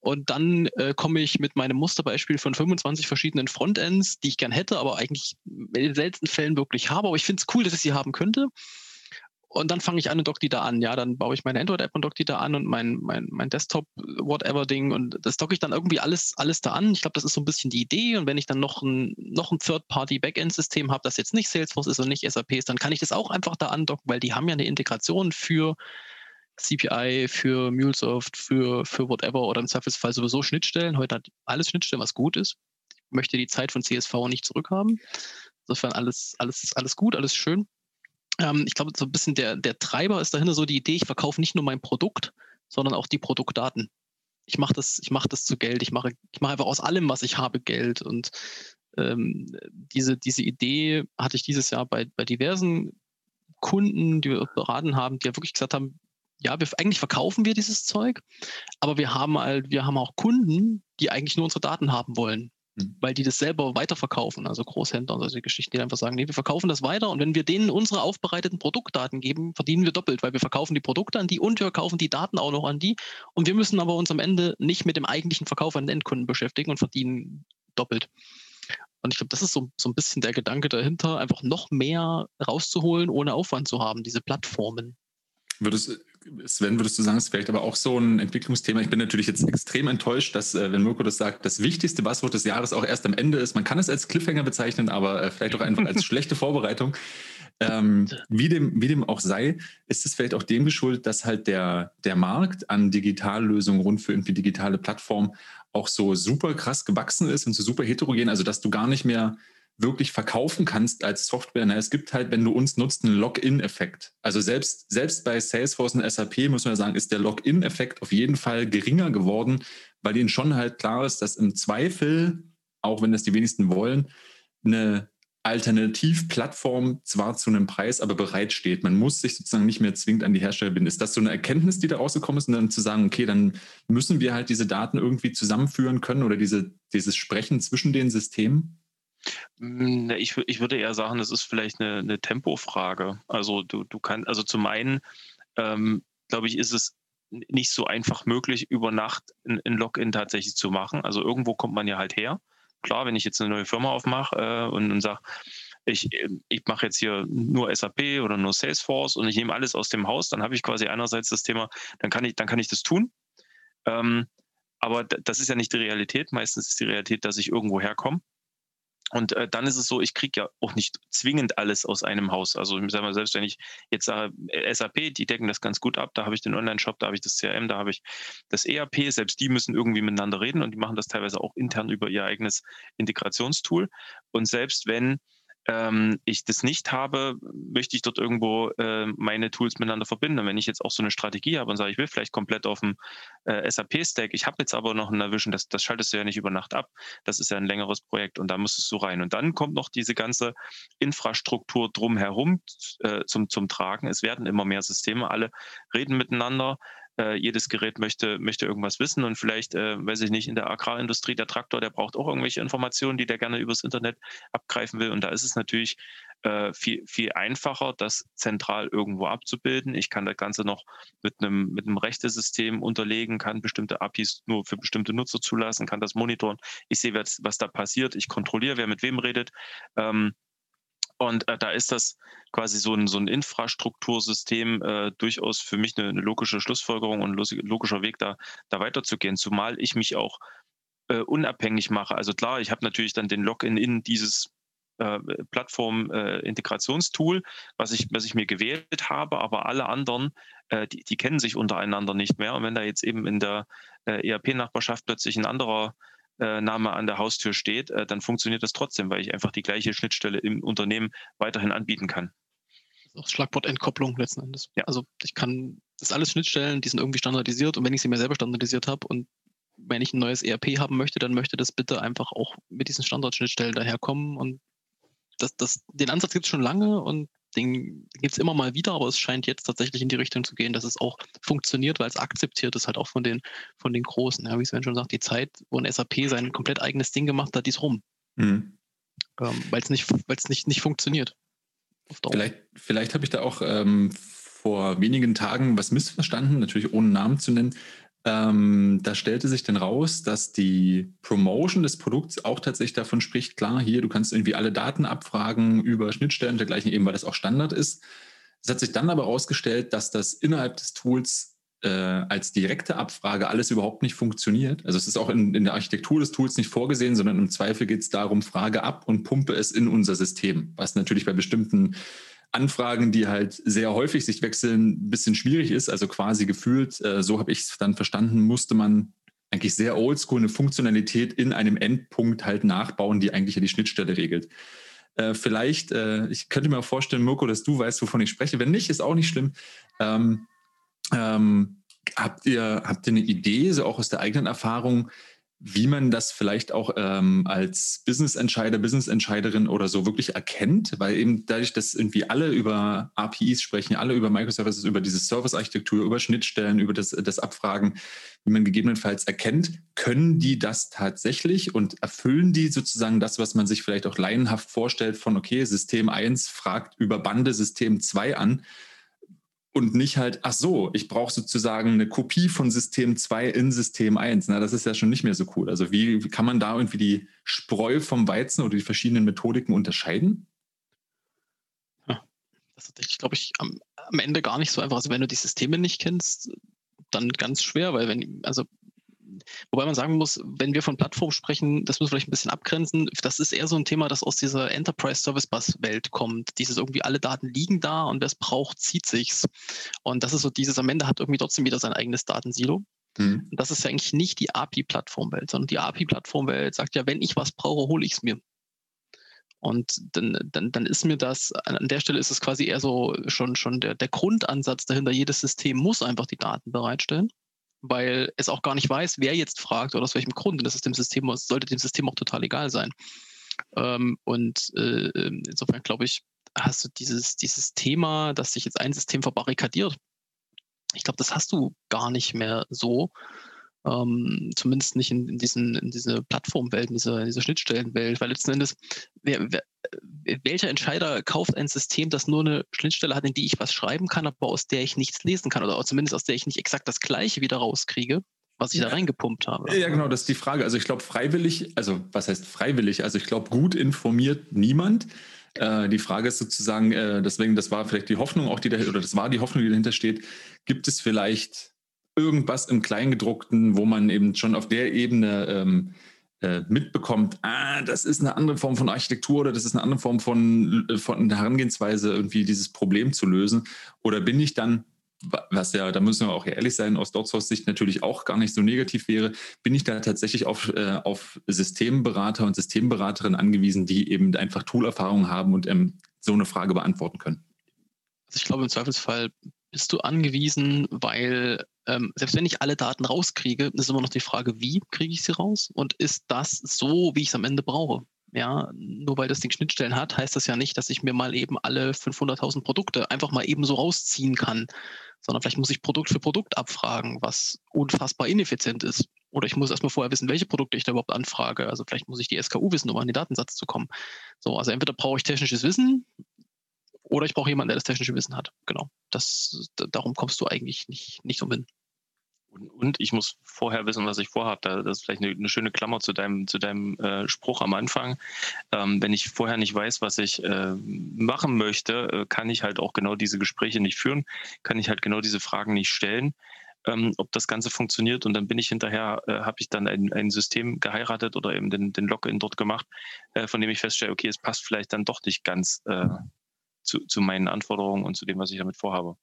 und dann äh, komme ich mit meinem Musterbeispiel von 25 verschiedenen Frontends, die ich gern hätte, aber eigentlich in den seltensten Fällen wirklich habe. Aber ich finde es cool, dass ich sie haben könnte. Und dann fange ich an und dock die da an. Ja, dann baue ich meine Android-App und dock die da an und mein, mein, mein Desktop-Whatever-Ding und das docke ich dann irgendwie alles, alles da an. Ich glaube, das ist so ein bisschen die Idee. Und wenn ich dann noch ein, noch ein Third-Party-Backend-System habe, das jetzt nicht Salesforce ist und nicht SAP ist, dann kann ich das auch einfach da andocken, weil die haben ja eine Integration für CPI, für MuleSoft, für, für whatever oder im Zweifelsfall sowieso Schnittstellen. Heute hat alles Schnittstellen, was gut ist. Ich möchte die Zeit von CSV nicht zurückhaben. Insofern alles, alles, alles gut, alles schön. Ähm, ich glaube, so ein bisschen der, der Treiber ist dahinter so die Idee, ich verkaufe nicht nur mein Produkt, sondern auch die Produktdaten. Ich mache das, ich das zu Geld. Ich mache, ich mache einfach aus allem, was ich habe, Geld. Und ähm, diese, diese Idee hatte ich dieses Jahr bei, bei diversen Kunden, die wir beraten haben, die ja wirklich gesagt haben, ja, wir, eigentlich verkaufen wir dieses Zeug, aber wir haben halt, wir haben auch Kunden, die eigentlich nur unsere Daten haben wollen. Weil die das selber weiterverkaufen, also Großhändler und solche Geschichten, die einfach sagen, nee, wir verkaufen das weiter und wenn wir denen unsere aufbereiteten Produktdaten geben, verdienen wir doppelt, weil wir verkaufen die Produkte an die und wir verkaufen die Daten auch noch an die und wir müssen aber uns am Ende nicht mit dem eigentlichen Verkauf an den Endkunden beschäftigen und verdienen doppelt. Und ich glaube, das ist so, so ein bisschen der Gedanke dahinter, einfach noch mehr rauszuholen, ohne Aufwand zu haben, diese Plattformen. Würdest, Sven, würdest du sagen, es ist vielleicht aber auch so ein Entwicklungsthema? Ich bin natürlich jetzt extrem enttäuscht, dass, äh, wenn Mirko das sagt, das wichtigste Buzzword des Jahres auch erst am Ende ist. Man kann es als Cliffhanger bezeichnen, aber äh, vielleicht auch einfach als schlechte Vorbereitung. Ähm, wie, dem, wie dem auch sei, ist es vielleicht auch dem geschuldet, dass halt der, der Markt an Digitallösungen rund für irgendwie digitale Plattformen auch so super krass gewachsen ist und so super heterogen, also dass du gar nicht mehr wirklich verkaufen kannst als Software. Na, es gibt halt, wenn du uns nutzt, einen Login-Effekt. Also selbst, selbst bei Salesforce und SAP, muss man ja sagen, ist der Login-Effekt auf jeden Fall geringer geworden, weil ihnen schon halt klar ist, dass im Zweifel, auch wenn das die wenigsten wollen, eine Alternativplattform zwar zu einem Preis, aber bereitsteht. Man muss sich sozusagen nicht mehr zwingend an die Hersteller binden. Ist das so eine Erkenntnis, die da rausgekommen ist, und dann zu sagen, okay, dann müssen wir halt diese Daten irgendwie zusammenführen können oder diese, dieses Sprechen zwischen den Systemen? Hm, ich, ich würde eher sagen, das ist vielleicht eine, eine Tempofrage. Also du, du kannst, also zum einen, ähm, glaube ich, ist es nicht so einfach möglich, über Nacht ein, Login tatsächlich zu machen. Also irgendwo kommt man ja halt her. Klar, wenn ich jetzt eine neue Firma aufmache äh, und, und sage, ich, ich mache jetzt hier nur SAP oder nur Salesforce und ich nehme alles aus dem Haus, dann habe ich quasi einerseits das Thema, dann kann ich, dann kann ich das tun. Ähm, aber das ist ja nicht die Realität. Meistens ist die Realität, dass ich irgendwo herkomme und äh, dann ist es so, ich kriege ja auch nicht zwingend alles aus einem Haus. Also ich sage mal, selbst wenn ich jetzt sage, äh, SAP, die decken das ganz gut ab, da habe ich den Online-Shop, da habe ich das CRM, da habe ich das ERP, selbst die müssen irgendwie miteinander reden und die machen das teilweise auch intern über ihr eigenes Integrationstool. Und selbst wenn ähm, ich das nicht habe, möchte ich dort irgendwo äh, meine Tools miteinander verbinden. Und wenn ich jetzt auch so eine Strategie habe und sage, ich will vielleicht komplett auf dem äh, SAP-Stack, ich habe jetzt aber noch einen Erwischen, das, das schaltest du ja nicht über Nacht ab. Das ist ja ein längeres Projekt und da müsstest du rein. Und dann kommt noch diese ganze Infrastruktur drumherum äh, zum, zum Tragen. Es werden immer mehr Systeme, alle reden miteinander äh, jedes Gerät möchte, möchte irgendwas wissen und vielleicht, äh, weiß ich nicht, in der Agrarindustrie, der Traktor, der braucht auch irgendwelche Informationen, die der gerne übers Internet abgreifen will. Und da ist es natürlich äh, viel, viel einfacher, das zentral irgendwo abzubilden. Ich kann das Ganze noch mit einem, mit einem Rechtesystem unterlegen, kann bestimmte APIs nur für bestimmte Nutzer zulassen, kann das monitoren. Ich sehe, was, was da passiert. Ich kontrolliere, wer mit wem redet. Ähm, und äh, da ist das quasi so ein, so ein Infrastruktursystem äh, durchaus für mich eine, eine, logische Schlussfolgerung und ein logischer Weg, da, da weiterzugehen. Zumal ich mich auch äh, unabhängig mache. Also klar, ich habe natürlich dann den Login in dieses äh, Plattform-Integrationstool, äh, was, ich, was ich mir gewählt habe, aber alle anderen, äh, die, die kennen sich untereinander nicht mehr. Und wenn da jetzt eben in der ERP-Nachbarschaft plötzlich ein anderer Name an der Haustür steht, äh, dann funktioniert das trotzdem, weil ich einfach die gleiche Schnittstelle im Unternehmen weiterhin anbieten kann. Das Schlagwort Entkopplung letzten Endes. Ja. Also ich kann, das ist alles Schnittstellen, die sind irgendwie standardisiert und wenn ich sie mir selber standardisiert habe und wenn ich ein neues ERP haben möchte, dann möchte das bitte einfach auch mit diesen Standardschnittstellen daherkommen und das, das, den Ansatz gibt es schon lange und den gibt es immer mal wieder, aber es scheint jetzt tatsächlich in die Richtung zu gehen, dass es auch funktioniert, weil es akzeptiert ist halt auch von den, von den Großen. Ja, wie Sven schon sagt, die Zeit, wo ein SAP sein komplett eigenes Ding gemacht hat, die ist rum. Mhm. Ähm, weil es nicht, nicht, nicht funktioniert. Vielleicht, vielleicht habe ich da auch ähm, vor wenigen Tagen was missverstanden, natürlich ohne Namen zu nennen. Ähm, da stellte sich dann raus, dass die Promotion des Produkts auch tatsächlich davon spricht, klar, hier, du kannst irgendwie alle Daten abfragen über Schnittstellen und dergleichen, eben weil das auch Standard ist. Es hat sich dann aber herausgestellt, dass das innerhalb des Tools äh, als direkte Abfrage alles überhaupt nicht funktioniert. Also es ist auch in, in der Architektur des Tools nicht vorgesehen, sondern im Zweifel geht es darum, Frage ab und pumpe es in unser System, was natürlich bei bestimmten Anfragen, die halt sehr häufig sich wechseln, ein bisschen schwierig ist. Also quasi gefühlt, äh, so habe ich es dann verstanden, musste man eigentlich sehr oldschool eine Funktionalität in einem Endpunkt halt nachbauen, die eigentlich ja die Schnittstelle regelt. Äh, vielleicht, äh, ich könnte mir auch vorstellen, Mirko, dass du weißt, wovon ich spreche. Wenn nicht, ist auch nicht schlimm. Ähm, ähm, habt, ihr, habt ihr eine Idee, so auch aus der eigenen Erfahrung, wie man das vielleicht auch ähm, als Business-Entscheider, Business-Entscheiderin oder so wirklich erkennt, weil eben dadurch, dass irgendwie alle über APIs sprechen, alle über Microservices, über diese Service-Architektur, über Schnittstellen, über das, das Abfragen, wie man gegebenenfalls erkennt, können die das tatsächlich und erfüllen die sozusagen das, was man sich vielleicht auch laienhaft vorstellt von, okay, System 1 fragt über Bande System 2 an und nicht halt, ach so, ich brauche sozusagen eine Kopie von System 2 in System 1. Na, das ist ja schon nicht mehr so cool. Also wie, wie kann man da irgendwie die Spreu vom Weizen oder die verschiedenen Methodiken unterscheiden? das ist, glaube ich, am, am Ende gar nicht so einfach. Also wenn du die Systeme nicht kennst, dann ganz schwer, weil wenn, also Wobei man sagen muss, wenn wir von Plattform sprechen, das müssen wir vielleicht ein bisschen abgrenzen. Das ist eher so ein Thema, das aus dieser Enterprise Service Bus Welt kommt. Dieses irgendwie alle Daten liegen da und wer es braucht, zieht sich's. Und das ist so dieses am Ende hat irgendwie trotzdem wieder sein eigenes Datensilo. Mhm. Das ist ja eigentlich nicht die API-Plattformwelt, sondern die API-Plattformwelt sagt ja, wenn ich was brauche, hole ich es mir. Und dann, dann, dann ist mir das, an der Stelle ist es quasi eher so schon, schon der, der Grundansatz dahinter, jedes System muss einfach die Daten bereitstellen weil es auch gar nicht weiß, wer jetzt fragt oder aus welchem Grund. Und das ist dem System, sollte dem System auch total egal sein. Ähm, und äh, insofern glaube ich, hast du dieses, dieses Thema, dass sich jetzt ein System verbarrikadiert. Ich glaube, das hast du gar nicht mehr so, ähm, zumindest nicht in, in, diesen, in diese Plattformwelt, in diese, in diese Schnittstellenwelt, weil letzten Endes, wer, wer, welcher Entscheider kauft ein System, das nur eine Schnittstelle hat, in die ich was schreiben kann, aber aus der ich nichts lesen kann oder zumindest aus der ich nicht exakt das Gleiche wieder rauskriege? was ich da reingepumpt habe. Ja, genau, das ist die Frage. Also ich glaube, freiwillig, also was heißt freiwillig? Also ich glaube, gut informiert niemand. Äh, die Frage ist sozusagen, äh, deswegen, das war vielleicht die Hoffnung, auch die dahinter, oder das war die Hoffnung, die dahinter steht, gibt es vielleicht irgendwas im Kleingedruckten, wo man eben schon auf der Ebene ähm, äh, mitbekommt, ah, das ist eine andere Form von Architektur oder das ist eine andere Form von, äh, von Herangehensweise, irgendwie dieses Problem zu lösen? Oder bin ich dann, was ja, da müssen wir auch ehrlich sein, aus Dorthaus Sicht natürlich auch gar nicht so negativ wäre, bin ich da tatsächlich auf, äh, auf Systemberater und Systemberaterinnen angewiesen, die eben einfach Toolerfahrung haben und ähm, so eine Frage beantworten können? Also ich glaube, im Zweifelsfall bist du angewiesen, weil ähm, selbst wenn ich alle Daten rauskriege, ist immer noch die Frage, wie kriege ich sie raus? Und ist das so, wie ich es am Ende brauche? Ja, nur weil das Ding Schnittstellen hat, heißt das ja nicht, dass ich mir mal eben alle 500.000 Produkte einfach mal eben so rausziehen kann, sondern vielleicht muss ich Produkt für Produkt abfragen, was unfassbar ineffizient ist. Oder ich muss erstmal vorher wissen, welche Produkte ich da überhaupt anfrage. Also vielleicht muss ich die SKU wissen, um an den Datensatz zu kommen. So, also entweder brauche ich technisches Wissen oder ich brauche jemanden, der das technische Wissen hat. Genau. Das, darum kommst du eigentlich nicht, nicht umhin. Und, und, ich muss vorher wissen, was ich vorhabe. Das ist vielleicht eine, eine schöne Klammer zu deinem, zu deinem äh, Spruch am Anfang. Ähm, wenn ich vorher nicht weiß, was ich äh, machen möchte, äh, kann ich halt auch genau diese Gespräche nicht führen, kann ich halt genau diese Fragen nicht stellen. Ähm, ob das Ganze funktioniert und dann bin ich hinterher, äh, habe ich dann ein, ein System geheiratet oder eben den, den Login dort gemacht, äh, von dem ich feststelle, okay, es passt vielleicht dann doch nicht ganz äh, zu, zu meinen Anforderungen und zu dem, was ich damit vorhabe.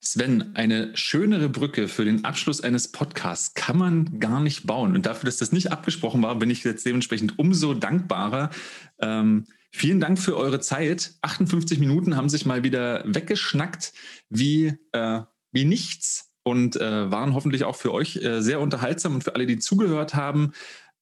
Sven, eine schönere Brücke für den Abschluss eines Podcasts kann man gar nicht bauen. Und dafür, dass das nicht abgesprochen war, bin ich jetzt dementsprechend umso dankbarer. Ähm, vielen Dank für eure Zeit. 58 Minuten haben sich mal wieder weggeschnackt wie, äh, wie nichts und äh, waren hoffentlich auch für euch äh, sehr unterhaltsam und für alle, die zugehört haben.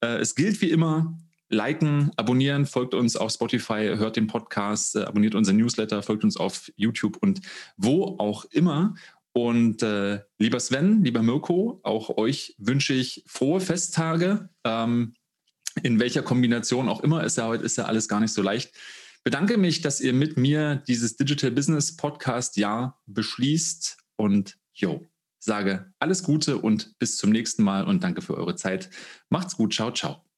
Äh, es gilt wie immer, liken, abonnieren, folgt uns auf Spotify, hört den Podcast, äh, abonniert unseren Newsletter, folgt uns auf YouTube und wo auch immer. Und äh, lieber Sven, lieber Mirko, auch euch wünsche ich frohe Festtage. Ähm, in welcher Kombination auch immer, ist ja heute ist ja alles gar nicht so leicht. Bedanke mich, dass ihr mit mir dieses Digital Business Podcast Jahr beschließt und jo, sage alles Gute und bis zum nächsten Mal und danke für eure Zeit. Macht's gut, ciao, ciao.